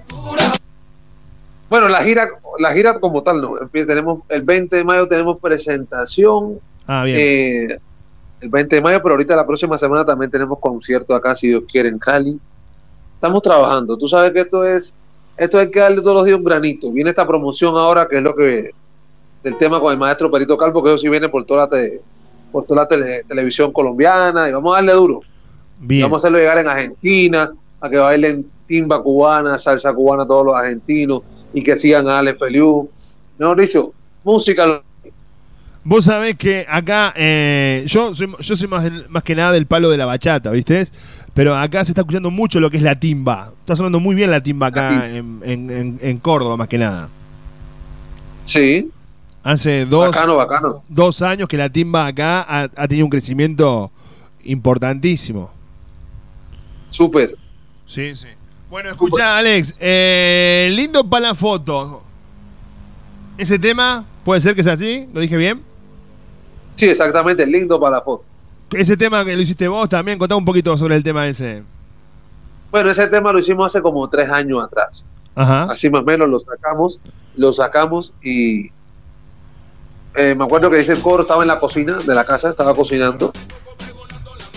Bueno, la gira, la gira como tal no. Tenemos el 20 de mayo tenemos presentación. Ah, bien. eh, el 20 de mayo, pero ahorita la próxima semana también tenemos concierto acá, si Dios quiere, en Cali. Estamos trabajando. Tú sabes que esto es, esto hay que darle todos los días un granito. Viene esta promoción ahora, que es lo que del tema con el maestro Perito Calvo, que eso sí viene por toda la, te- por toda la tele- televisión colombiana, y vamos a darle duro. Bien. Vamos a hacerlo llegar en Argentina, a que bailen timba cubana, salsa cubana, todos los argentinos, y que sigan a Ale Feliu. Mejor dicho, música. Vos sabés que acá, eh, yo soy, yo soy más, más que nada del palo de la bachata, ¿viste? Pero acá se está escuchando mucho lo que es la timba. Está sonando muy bien la timba acá en, en- en- en Córdoba, más que nada. Sí. Hace dos, Bacano, bacano. dos años que la timba acá ha, ha tenido un crecimiento importantísimo. Súper. Sí, sí. Bueno, escuchá, Alex, eh, lindo para la foto. Ese tema, puede ser que sea así, ¿lo dije bien? Sí, exactamente, lindo para la foto. Ese tema que lo hiciste vos también, contá un poquito sobre el tema ese. Bueno, ese tema lo hicimos hace como tres años atrás. Ajá. Así más o menos lo sacamos, lo sacamos y eh, me acuerdo que dice el coro, estaba en la cocina de la casa, estaba cocinando.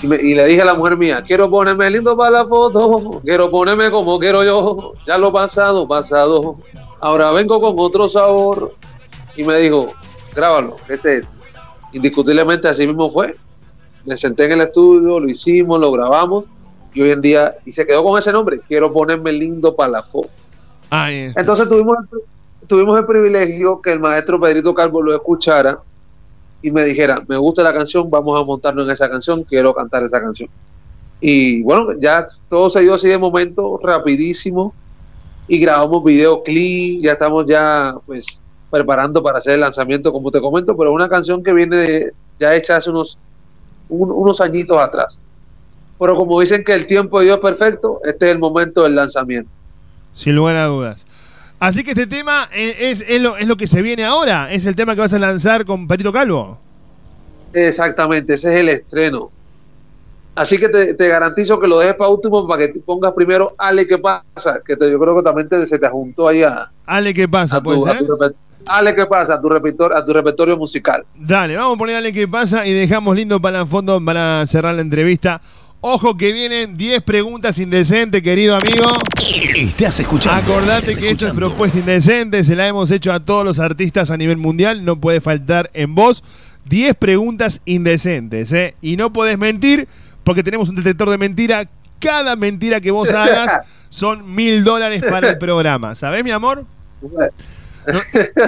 Y, me- y le dije a la mujer mía, quiero ponerme lindo para la foto, quiero ponerme como quiero yo, ya lo pasado, pasado. Ahora vengo con otro sabor. Y me dijo, grábalo, ese es. Indiscutiblemente así mismo fue. Me senté en el estudio, lo hicimos, lo grabamos. Y hoy en día, y se quedó con ese nombre, quiero ponerme lindo para la foto. Ahí. Entonces tuvimos, el- tuvimos el privilegio que el maestro Pedrito Calvo lo escuchara y me dijera, me gusta la canción, vamos a montarnos en esa canción, quiero cantar esa canción. Y bueno, ya todo se dio así de momento, rapidísimo, y grabamos videoclip, ya estamos ya pues preparando para hacer el lanzamiento, como te comento, pero es una canción que viene de- ya hecha hace unos, un- unos añitos atrás. Pero como dicen que el tiempo de Dios es perfecto, este es el momento del lanzamiento. Sin lugar a dudas. Así que este tema eh, es, es lo, es lo que se viene ahora. Es el tema que vas a lanzar con Perito Calvo. Exactamente, ese es el estreno. Así que te, te garantizo que lo dejes para último para que te pongas primero Ale, ¿qué pasa? Que te- yo creo que también te- se te juntó ahí a, Ale, ¿qué pasa? a ¿Puede tu, a ser? tu reper- Ale, ¿qué pasa? A tu, repertorio, a tu repertorio musical. Dale, vamos a poner Ale, ¿qué pasa? Y dejamos lindo para el fondo para cerrar la entrevista. Ojo que vienen 10 preguntas indecentes, querido amigo. Estás escuchando. Acordate que esto es propuesta indecente, se la hemos hecho a todos los artistas a nivel mundial, no puede faltar en vos 10 preguntas indecentes, ¿eh? Y no podés mentir porque tenemos un detector de mentira. Cada mentira que vos hagas son mil dólares para el programa. ¿Sabés, mi amor?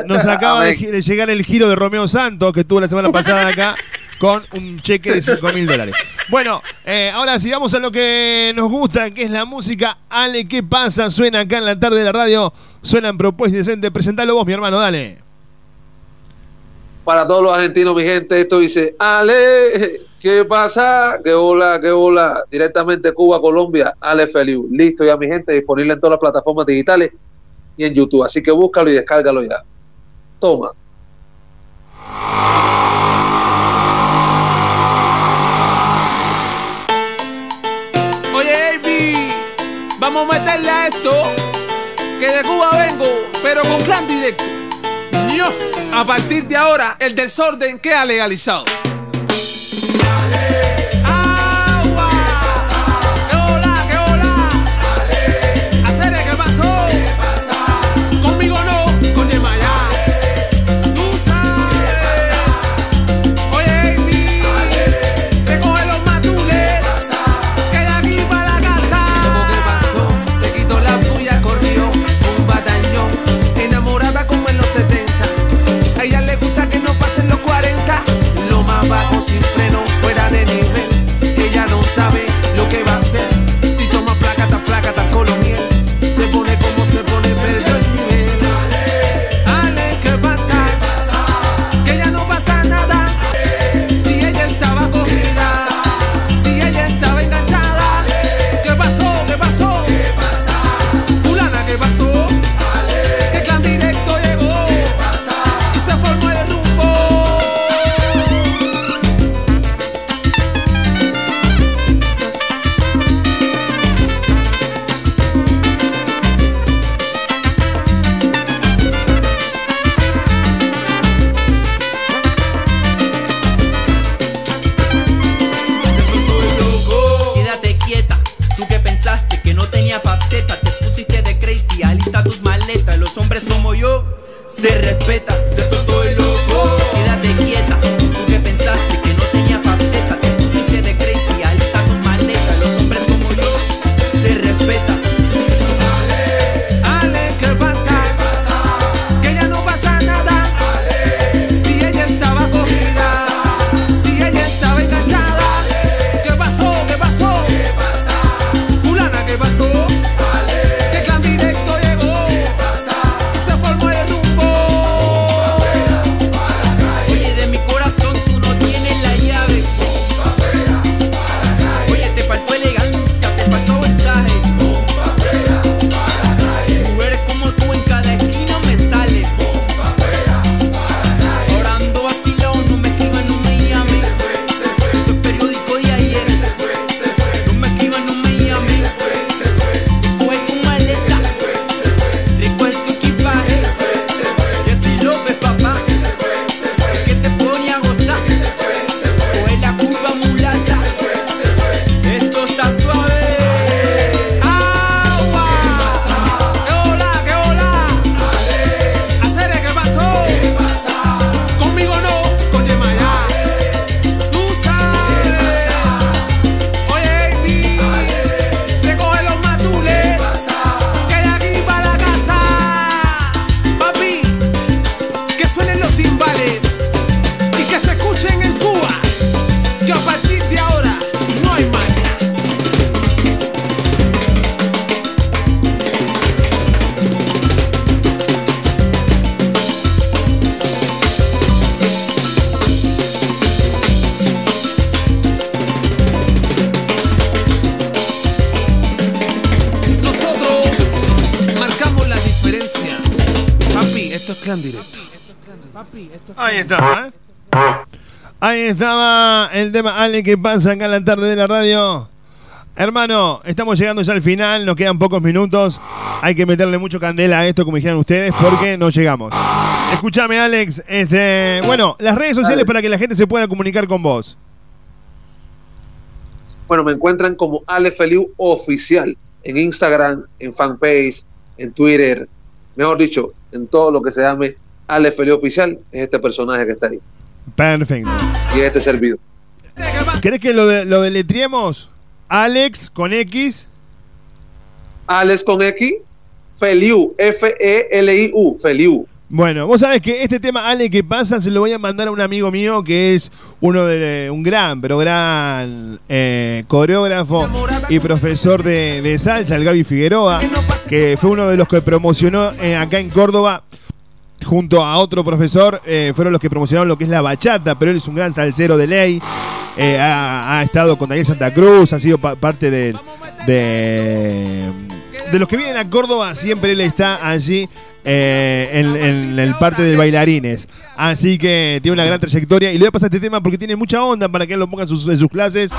Nos acaba de, llegar el giro de Romeo Santos, que estuvo la semana pasada acá, con un cheque de 5 mil dólares. Bueno, eh, ahora sigamos a lo que nos gusta, que es la música. Ale, ¿qué pasa? Suena acá en la tarde de la radio, suena en Propuesta Indecente. Presentalo vos, mi hermano, dale. Para todos los argentinos, mi gente, esto dice, Ale, ¿qué pasa? ¿Qué hola, qué hola? Directamente Cuba, Colombia, Ale Feliu. Listo ya, mi gente, disponible en todas las plataformas digitales y en YouTube. Así que búscalo y descárgalo ya. Toma. Oye, Amy, vamos a meterle a esto. Que de Cuba vengo, pero con clan directo. Yo, a partir de ahora, el desorden queda legalizado. Ahí estaba el tema Ale que pasa acá en la tarde de la radio. Hermano, estamos llegando ya al final, nos quedan pocos minutos. Hay que meterle mucho candela a esto, como dijeron ustedes, porque no llegamos. Escúchame, Alex. Este, bueno, las redes sociales para que la gente se pueda comunicar con vos. Bueno, me encuentran como Ale Feliu Oficial en Instagram, en fanpage, en Twitter, mejor dicho, en todo lo que se llame Ale Feliu Oficial, es este personaje que está ahí. Perfecto. Y este servidor. ¿Querés que lo, de, lo deletriemos? Alex con X. Alex con X, Feliu, F-E-L-I-U, Feliu. Bueno, vos sabés que este tema, Ale, que pasa, se lo voy a mandar a un amigo mío que es uno de un gran, pero gran eh, coreógrafo y profesor de, de salsa, el Gaby Figueroa, que fue uno de los que promocionó eh, acá en Córdoba junto a otro profesor, eh, fueron los que promocionaron lo que es la bachata, pero él es un gran salsero de ley, eh, ha, estado con Daniel Santa Cruz, ha sido pa- parte de, de, de los que vienen a Córdoba, siempre él está allí eh, en, en el parte de bailarines. Así que tiene una gran trayectoria. Y le voy a pasar este tema porque tiene mucha onda para que él lo ponga en sus, en sus clases.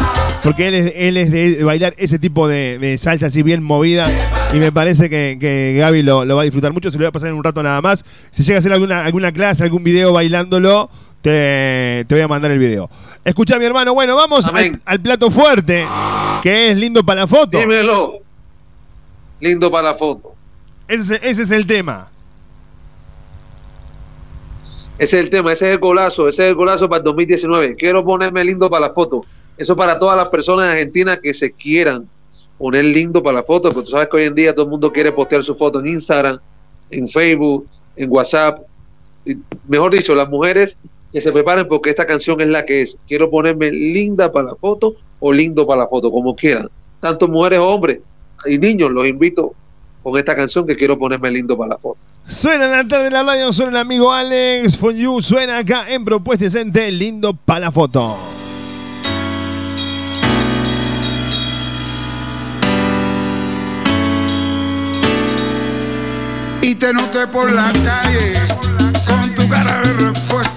Porque él es, él es de bailar ese tipo de, de salsa así bien movida. Y me parece que, que Gaby lo, lo va a disfrutar mucho. Se lo voy a pasar en un rato nada más. Si llega a hacer alguna, alguna clase, algún video bailándolo, te, te voy a mandar el video. Escucha, mi hermano. Bueno, vamos al, al plato fuerte. Que es lindo para la foto. Dímelo. Lindo para la foto. Ese, es- ese es el tema. Ese es el tema, ese es el golazo, ese es el golazo para el 2019. Quiero ponerme lindo para la foto. Eso para todas las personas en Argentina que se quieran poner lindo para la foto, porque tú sabes que hoy en día todo el mundo quiere postear su foto en Instagram, en Facebook, en WhatsApp. Y, mejor dicho, las mujeres que se preparen porque esta canción es la que es. Quiero ponerme linda para la foto o lindo para la foto, como quieran. Tanto mujeres hombres y niños, los invito con esta canción que quiero ponerme lindo para la foto. Suena en la tarde de la radio, suena el amigo Alex Fonyu, suena acá en Propuesta Decente, lindo para la foto. y te noté por la calle con tu cara de repuesto.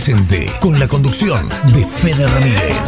Indecente con la conducción de Fede Ramírez.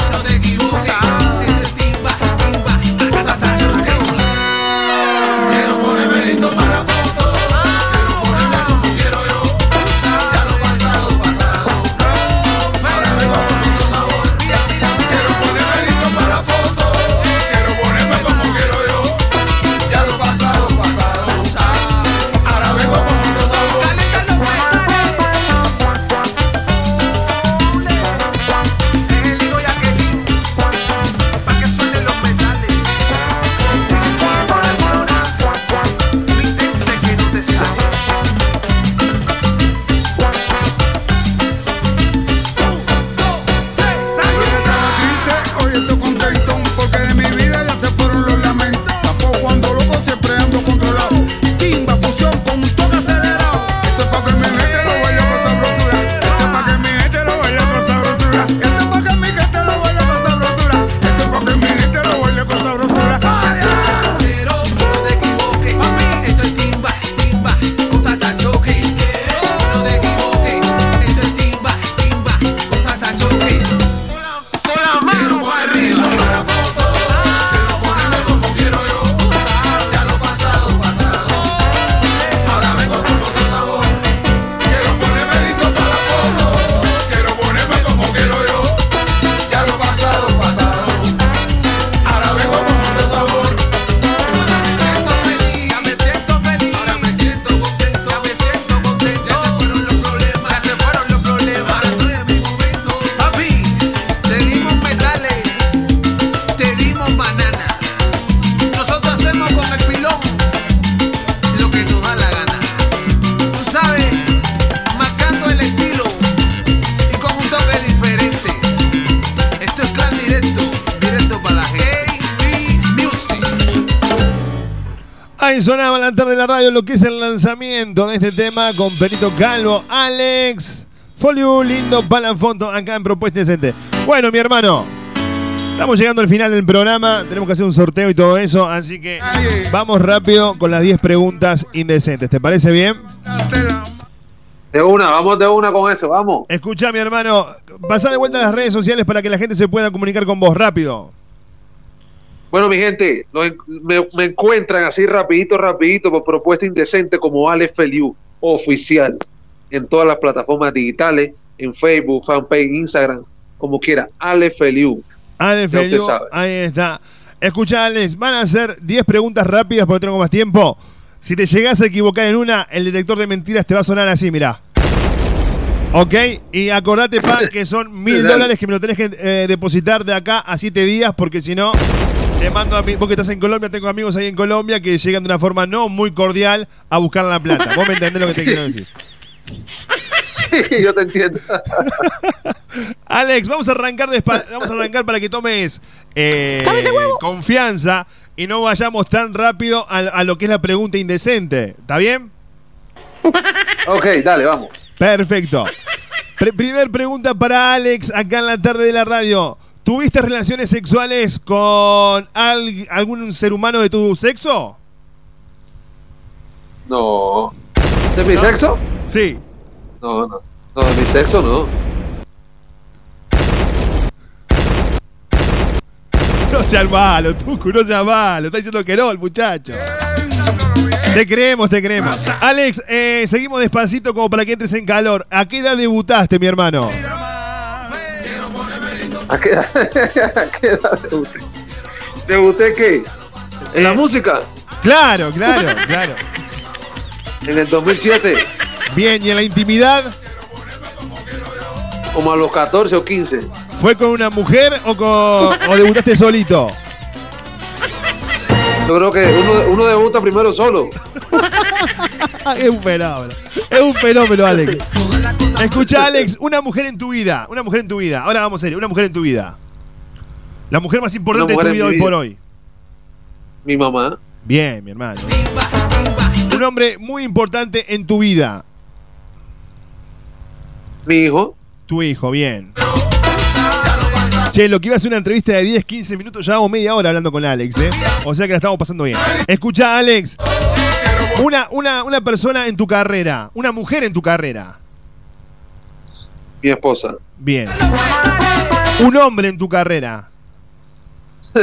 Lo que es el lanzamiento de este tema con Perito Calvo, Alex, Folio, lindo Palafonto, acá en Propuesta Decente. Bueno, mi hermano, estamos llegando al final del programa, tenemos que hacer un sorteo y todo eso, así que vamos rápido con las 10 preguntas indecentes. ¿Te parece bien? De una, vamos de una con eso, vamos. Escucha, mi hermano, pasá de vuelta a las redes sociales para que la gente se pueda comunicar con vos rápido. Bueno, mi gente, me, me encuentran así rapidito, rapidito por propuesta indecente como Alex Feliu oficial en todas las plataformas digitales, en Facebook, fanpage, Instagram, como quiera, Alex Feliu. Usted Feliu, ahí está. Escucha, Alex, van a hacer 10 preguntas rápidas porque tengo más tiempo. Si te llegas a equivocar en una, el detector de mentiras te va a sonar así, mirá. ¿Ok? Y acordate, pa, que son mil dólares que me lo tenés que eh, depositar de acá a 7 días porque si no, te mando a mí, vos que estás en Colombia, tengo amigos ahí en Colombia que llegan de una forma no muy cordial a buscar la plata. Vos me entendés lo que te quiero decir. Sí, yo te entiendo. Alex, vamos a arrancar vamos a arrancar para que tomes eh, confianza y no vayamos tan rápido a, a lo que es la pregunta indecente. ¿Está bien? ok, dale, vamos. Perfecto. Pre- primer pregunta para Alex acá en la tarde de la radio. ¿Tuviste relaciones sexuales con al- algún ser humano de tu sexo? No. ¿De mi sexo? Sí. No, no. No, de mi sexo no. No seas malo, Tucu, no seas malo. Está diciendo que no el muchacho. Te creemos, te creemos. Alex, eh, seguimos despacito como para que entres en calor. ¿A qué edad debutaste, mi hermano? ¿A qué edad, a qué edad debuté? ¿Debuté qué? ¿En la música? Claro, claro, claro. En el 2007, Bien, ¿y en la intimidad? como a los 14 o 15. ¿Fue con una mujer o, con, o debutaste solito? Yo creo que uno, uno debuta primero solo. es un fenómeno. Es un fenómeno, Alex. Escucha, Alex, una mujer en tu vida. Una mujer en tu vida. Ahora vamos a serio, una mujer en tu vida. La mujer más importante de tu vida hoy por hoy. Mi mamá. Bien, mi hermano. Un hombre muy importante en tu vida. Mi hijo. Tu hijo, bien. Che, lo que iba a ser una entrevista de 10, 15 minutos, llevamos media hora hablando con Alex, ¿eh? O sea que la estamos pasando bien. Escucha, Alex. Una, una, una persona en tu carrera, una mujer en tu carrera. Mi esposa. Bien. Un hombre en tu carrera.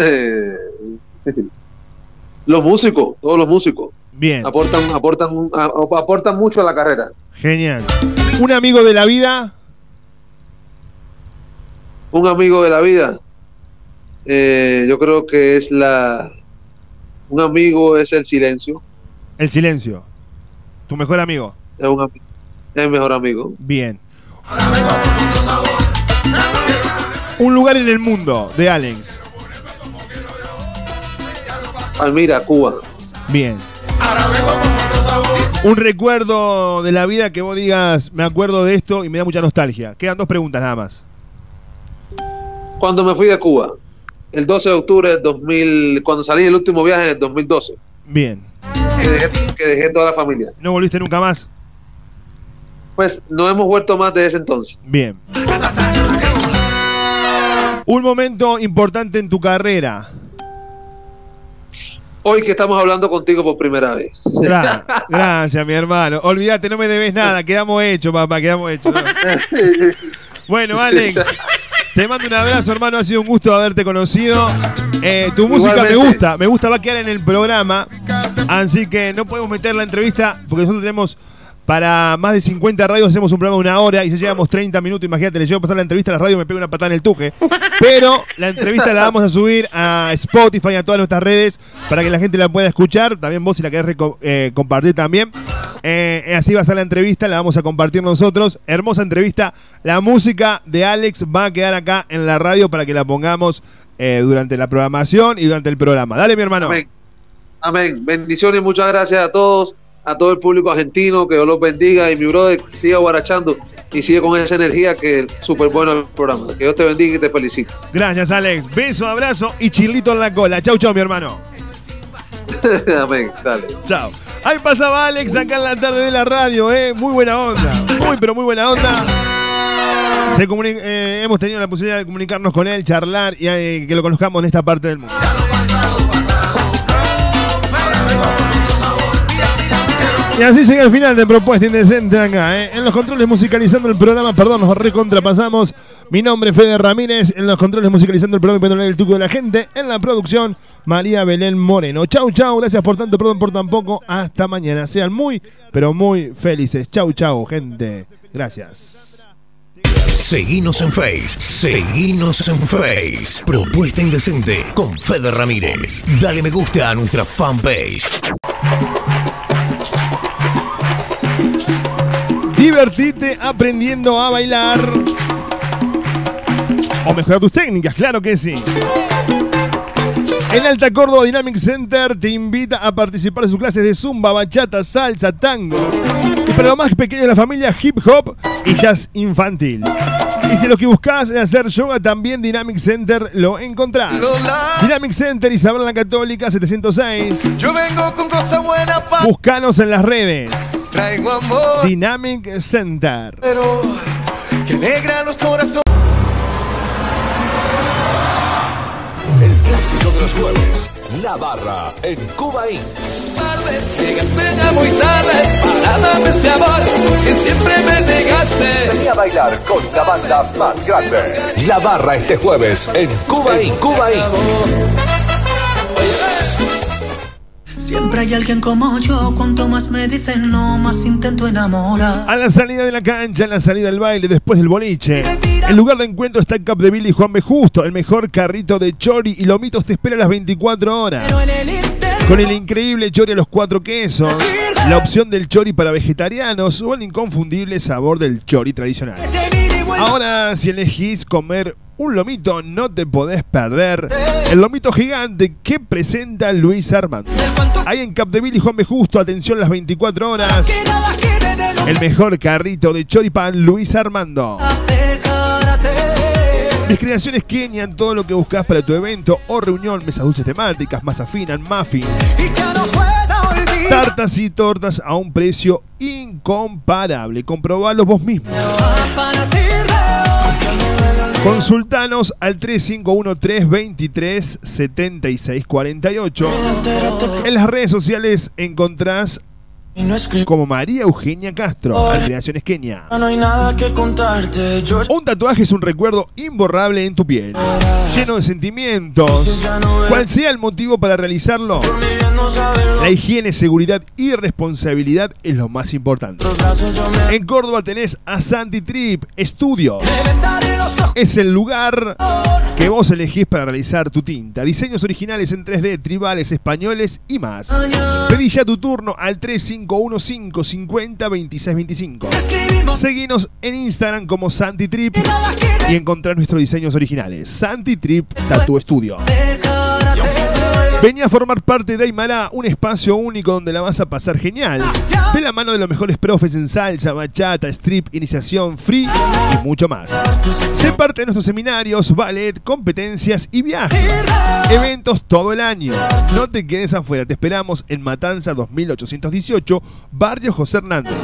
los músicos, todos los músicos. Bien. Aportan, aportan, aportan mucho a la carrera. Genial. Un amigo de la vida. Un amigo de la vida. eh, yo creo que es la. Un amigo es el silencio. El silencio. Tu mejor amigo. Es, un, ami- es el mejor amigo. Bien. Un lugar en el mundo de Alex. Palmira, Cuba. Bien. Un recuerdo de la vida que vos digas, me acuerdo de esto y me da mucha nostalgia. Quedan dos preguntas nada más. Cuando me fui de Cuba, el 12 de octubre del 2000, cuando salí el último viaje en el 2012, Bien. Que dejé, que dejé toda la familia. ¿No volviste nunca más? Pues no hemos vuelto más de ese entonces. Bien. Un momento importante en tu carrera. Hoy que estamos hablando contigo por primera vez. Gra- gracias, mi hermano. Olvídate, no me debes nada. Quedamos hechos, papá, quedamos hechos. ¿no? Bueno, Alex, te mando un abrazo, hermano. Ha sido un gusto haberte conocido. Eh, tu música me gusta, me gusta, va a quedar en el programa. Así que no podemos meter la entrevista porque nosotros tenemos para más de 50 radios, hacemos un programa de una hora y ya llevamos 30 minutos. Imagínate, le llevo a pasar la entrevista a la radio me pego una patada en el tuje. Pero la entrevista la vamos a subir a Spotify y a todas nuestras redes para que la gente la pueda escuchar. También vos, si la querés eh, compartir también. Eh, así va a ser la entrevista, la vamos a compartir nosotros. Hermosa entrevista. La música de Alex va a quedar acá en la radio para que la pongamos eh, durante la programación y durante el programa. Dale, mi hermano. Amén. Bendiciones, muchas gracias a todos, a todo el público argentino, que Dios los bendiga y mi brother siga guarachando y sigue con esa energía que es súper bueno el programa. Que Dios te bendiga y te felicito. Gracias, Alex. Beso, abrazo y chilito en la cola. Chau, chau, mi hermano. Amén, dale. Chao. Ahí pasaba Alex acá en la tarde de la radio, ¿eh? Muy buena onda. Muy, pero muy buena onda. Se eh, hemos tenido la posibilidad de comunicarnos con él, charlar y eh, que lo conozcamos en esta parte del mundo. Y así llega el final de Propuesta Indecente acá, ¿eh? En los controles musicalizando el programa, perdón, nos recontrapasamos. Mi nombre es Fede Ramírez, en los controles musicalizando el programa y poniéndole el tuco de la gente. En la producción, María Belén Moreno. Chau, chau, gracias por tanto, perdón por tan poco. Hasta mañana. Sean muy, pero muy felices. Chau, chau, gente. Gracias. Seguinos en Face, seguinos en Face. Propuesta Indecente con Fede Ramírez. Dale me gusta a nuestra fanpage. Divertite aprendiendo a bailar. O mejorar tus técnicas, claro que sí. En Alta Córdoba Dynamic Center te invita a participar de sus clases de zumba, bachata, salsa, tango. Y para lo más pequeño de la familia, hip hop y jazz infantil. Y si lo que buscas es hacer yoga, también Dynamic Center lo encontrás. Dynamic Center Isabel la Católica 706. Yo vengo con cosas buenas para Búscanos en las redes. Traigo amor, Dynamic Center. pero que alegra los corazones. El clásico de los jueves. La barra en Cuba Inc. Llegaste ya muy tarde para darme este amor que siempre me negaste. Vení a bailar con la banda más grande. La barra este jueves en Cuba Inc. Cuba Inc. Siempre hay alguien como yo, cuanto más me dicen no, más intento enamorar. A la salida de la cancha, a la salida del baile, después del boliche. El lugar de encuentro está en Capdeville y Juan B. Justo. El mejor carrito de chori y lomitos te espera a las 24 horas. Con el increíble chori a los cuatro quesos, la opción del chori para vegetarianos o el inconfundible sabor del chori tradicional. Ahora, si elegís comer un lomito, no te podés perder el lomito gigante que presenta Luis Armando. Ahí en Capdeville y Juan B. Justo, atención las 24 horas. El mejor carrito de choripán Luis Armando. Mis creaciones Kenia, todo lo que buscas para tu evento o reunión, mesas dulces temáticas, masa fina, muffins, tartas y tortas a un precio incomparable. Comprobalo vos mismo. Consultanos al 351-323-7648. En las redes sociales encontrás como María Eugenia Castro, Creaciones Kenia. Un tatuaje es un recuerdo imborrable en tu piel, lleno de sentimientos. Cual sea el motivo para realizarlo, la higiene, seguridad y responsabilidad es lo más importante. En Córdoba tenés a Santi Trip Studio. Es el lugar que vos elegís para realizar tu tinta. Diseños originales en 3D, tribales, españoles y más. Pedí ya tu turno al 3515 50 26 25. Seguinos en Instagram como Santi Trip y encontrar nuestros diseños originales. Santi Trip Tattoo Studio. Venía a formar parte de Aymara, un espacio único donde la vas a pasar genial. De la mano de los mejores profes en salsa, bachata, strip, iniciación, free y mucho más. Sé parte de nuestros seminarios, ballet, competencias y viajes. Eventos todo el año. No te quedes afuera, te esperamos en Matanza 2818, Barrio José Hernández.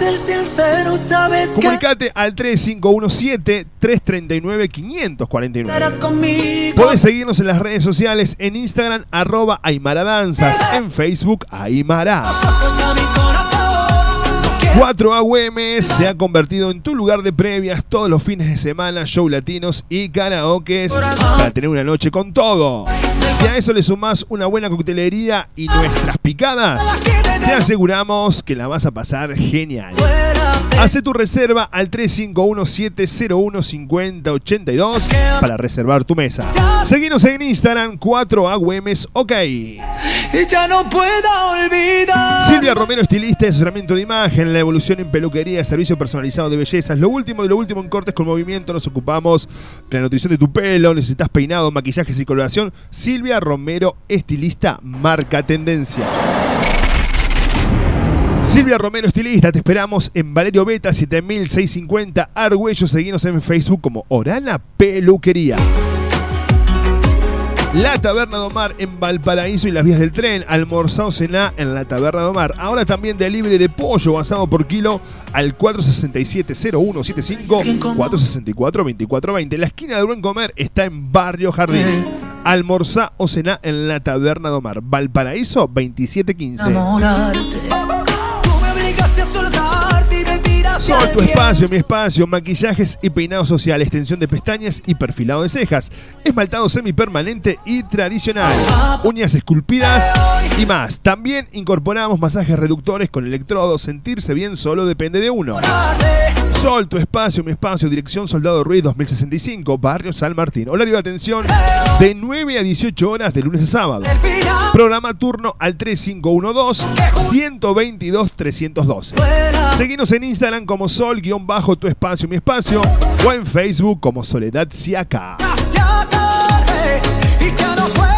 Comunicate al 3517-339-549. estarás conmigo. Puedes seguirnos en las redes sociales, en Instagram, arroba Aymara Danzas, en Facebook, Aymara. Ojos a mi corazón. 4 AUM se ha convertido en tu lugar de previas todos los fines de semana, show latinos y karaokes para tener una noche con todo. Si a eso le sumás una buena coctelería y nuestras picadas, te aseguramos que la vas a pasar genial. Hace tu reserva al 351-701-5082 para reservar tu mesa. Seguinos en Instagram 4AUMs OK. Y ya no puedo olvidar. Silvia Romero, estilista de asesoramiento de imagen, la evolución en peluquería, servicio personalizado de bellezas, lo último de lo último en cortes con movimiento, nos ocupamos de la nutrición de tu pelo, necesitas peinado, maquillajes y coloración. Silvia Romero, estilista, marca tendencia. Silvia Romero, estilista, te esperamos en Valerio Beta 7650 Argüello. Seguinos en Facebook como Orana Peluquería. La Taberna de Omar en Valparaíso y las vías del tren. Almorzado cená en la Taberna de Omar. Ahora también delivery de pollo basado por kilo al 467-0175 464-2420. La esquina del buen comer está en Barrio Jardín. Almorzá o cená en la Taberna de Omar. Valparaíso 2715. enamorarte. Sol, tu espacio, mi espacio, maquillajes y peinado social, extensión de pestañas y perfilado de cejas, esmaltado semipermanente y tradicional, uñas esculpidas y más. También incorporamos masajes reductores con electrodos, sentirse bien solo depende de uno. Sol, tu espacio, mi espacio, dirección Soldado Ruiz 2065, Barrio San Martín. Horario de atención de 9 a 18 horas de lunes a sábado. Programa turno al 3512-122-312. Seguinos en Instagram como Sol-tu espacio, mi espacio o en Facebook como Soledad puedo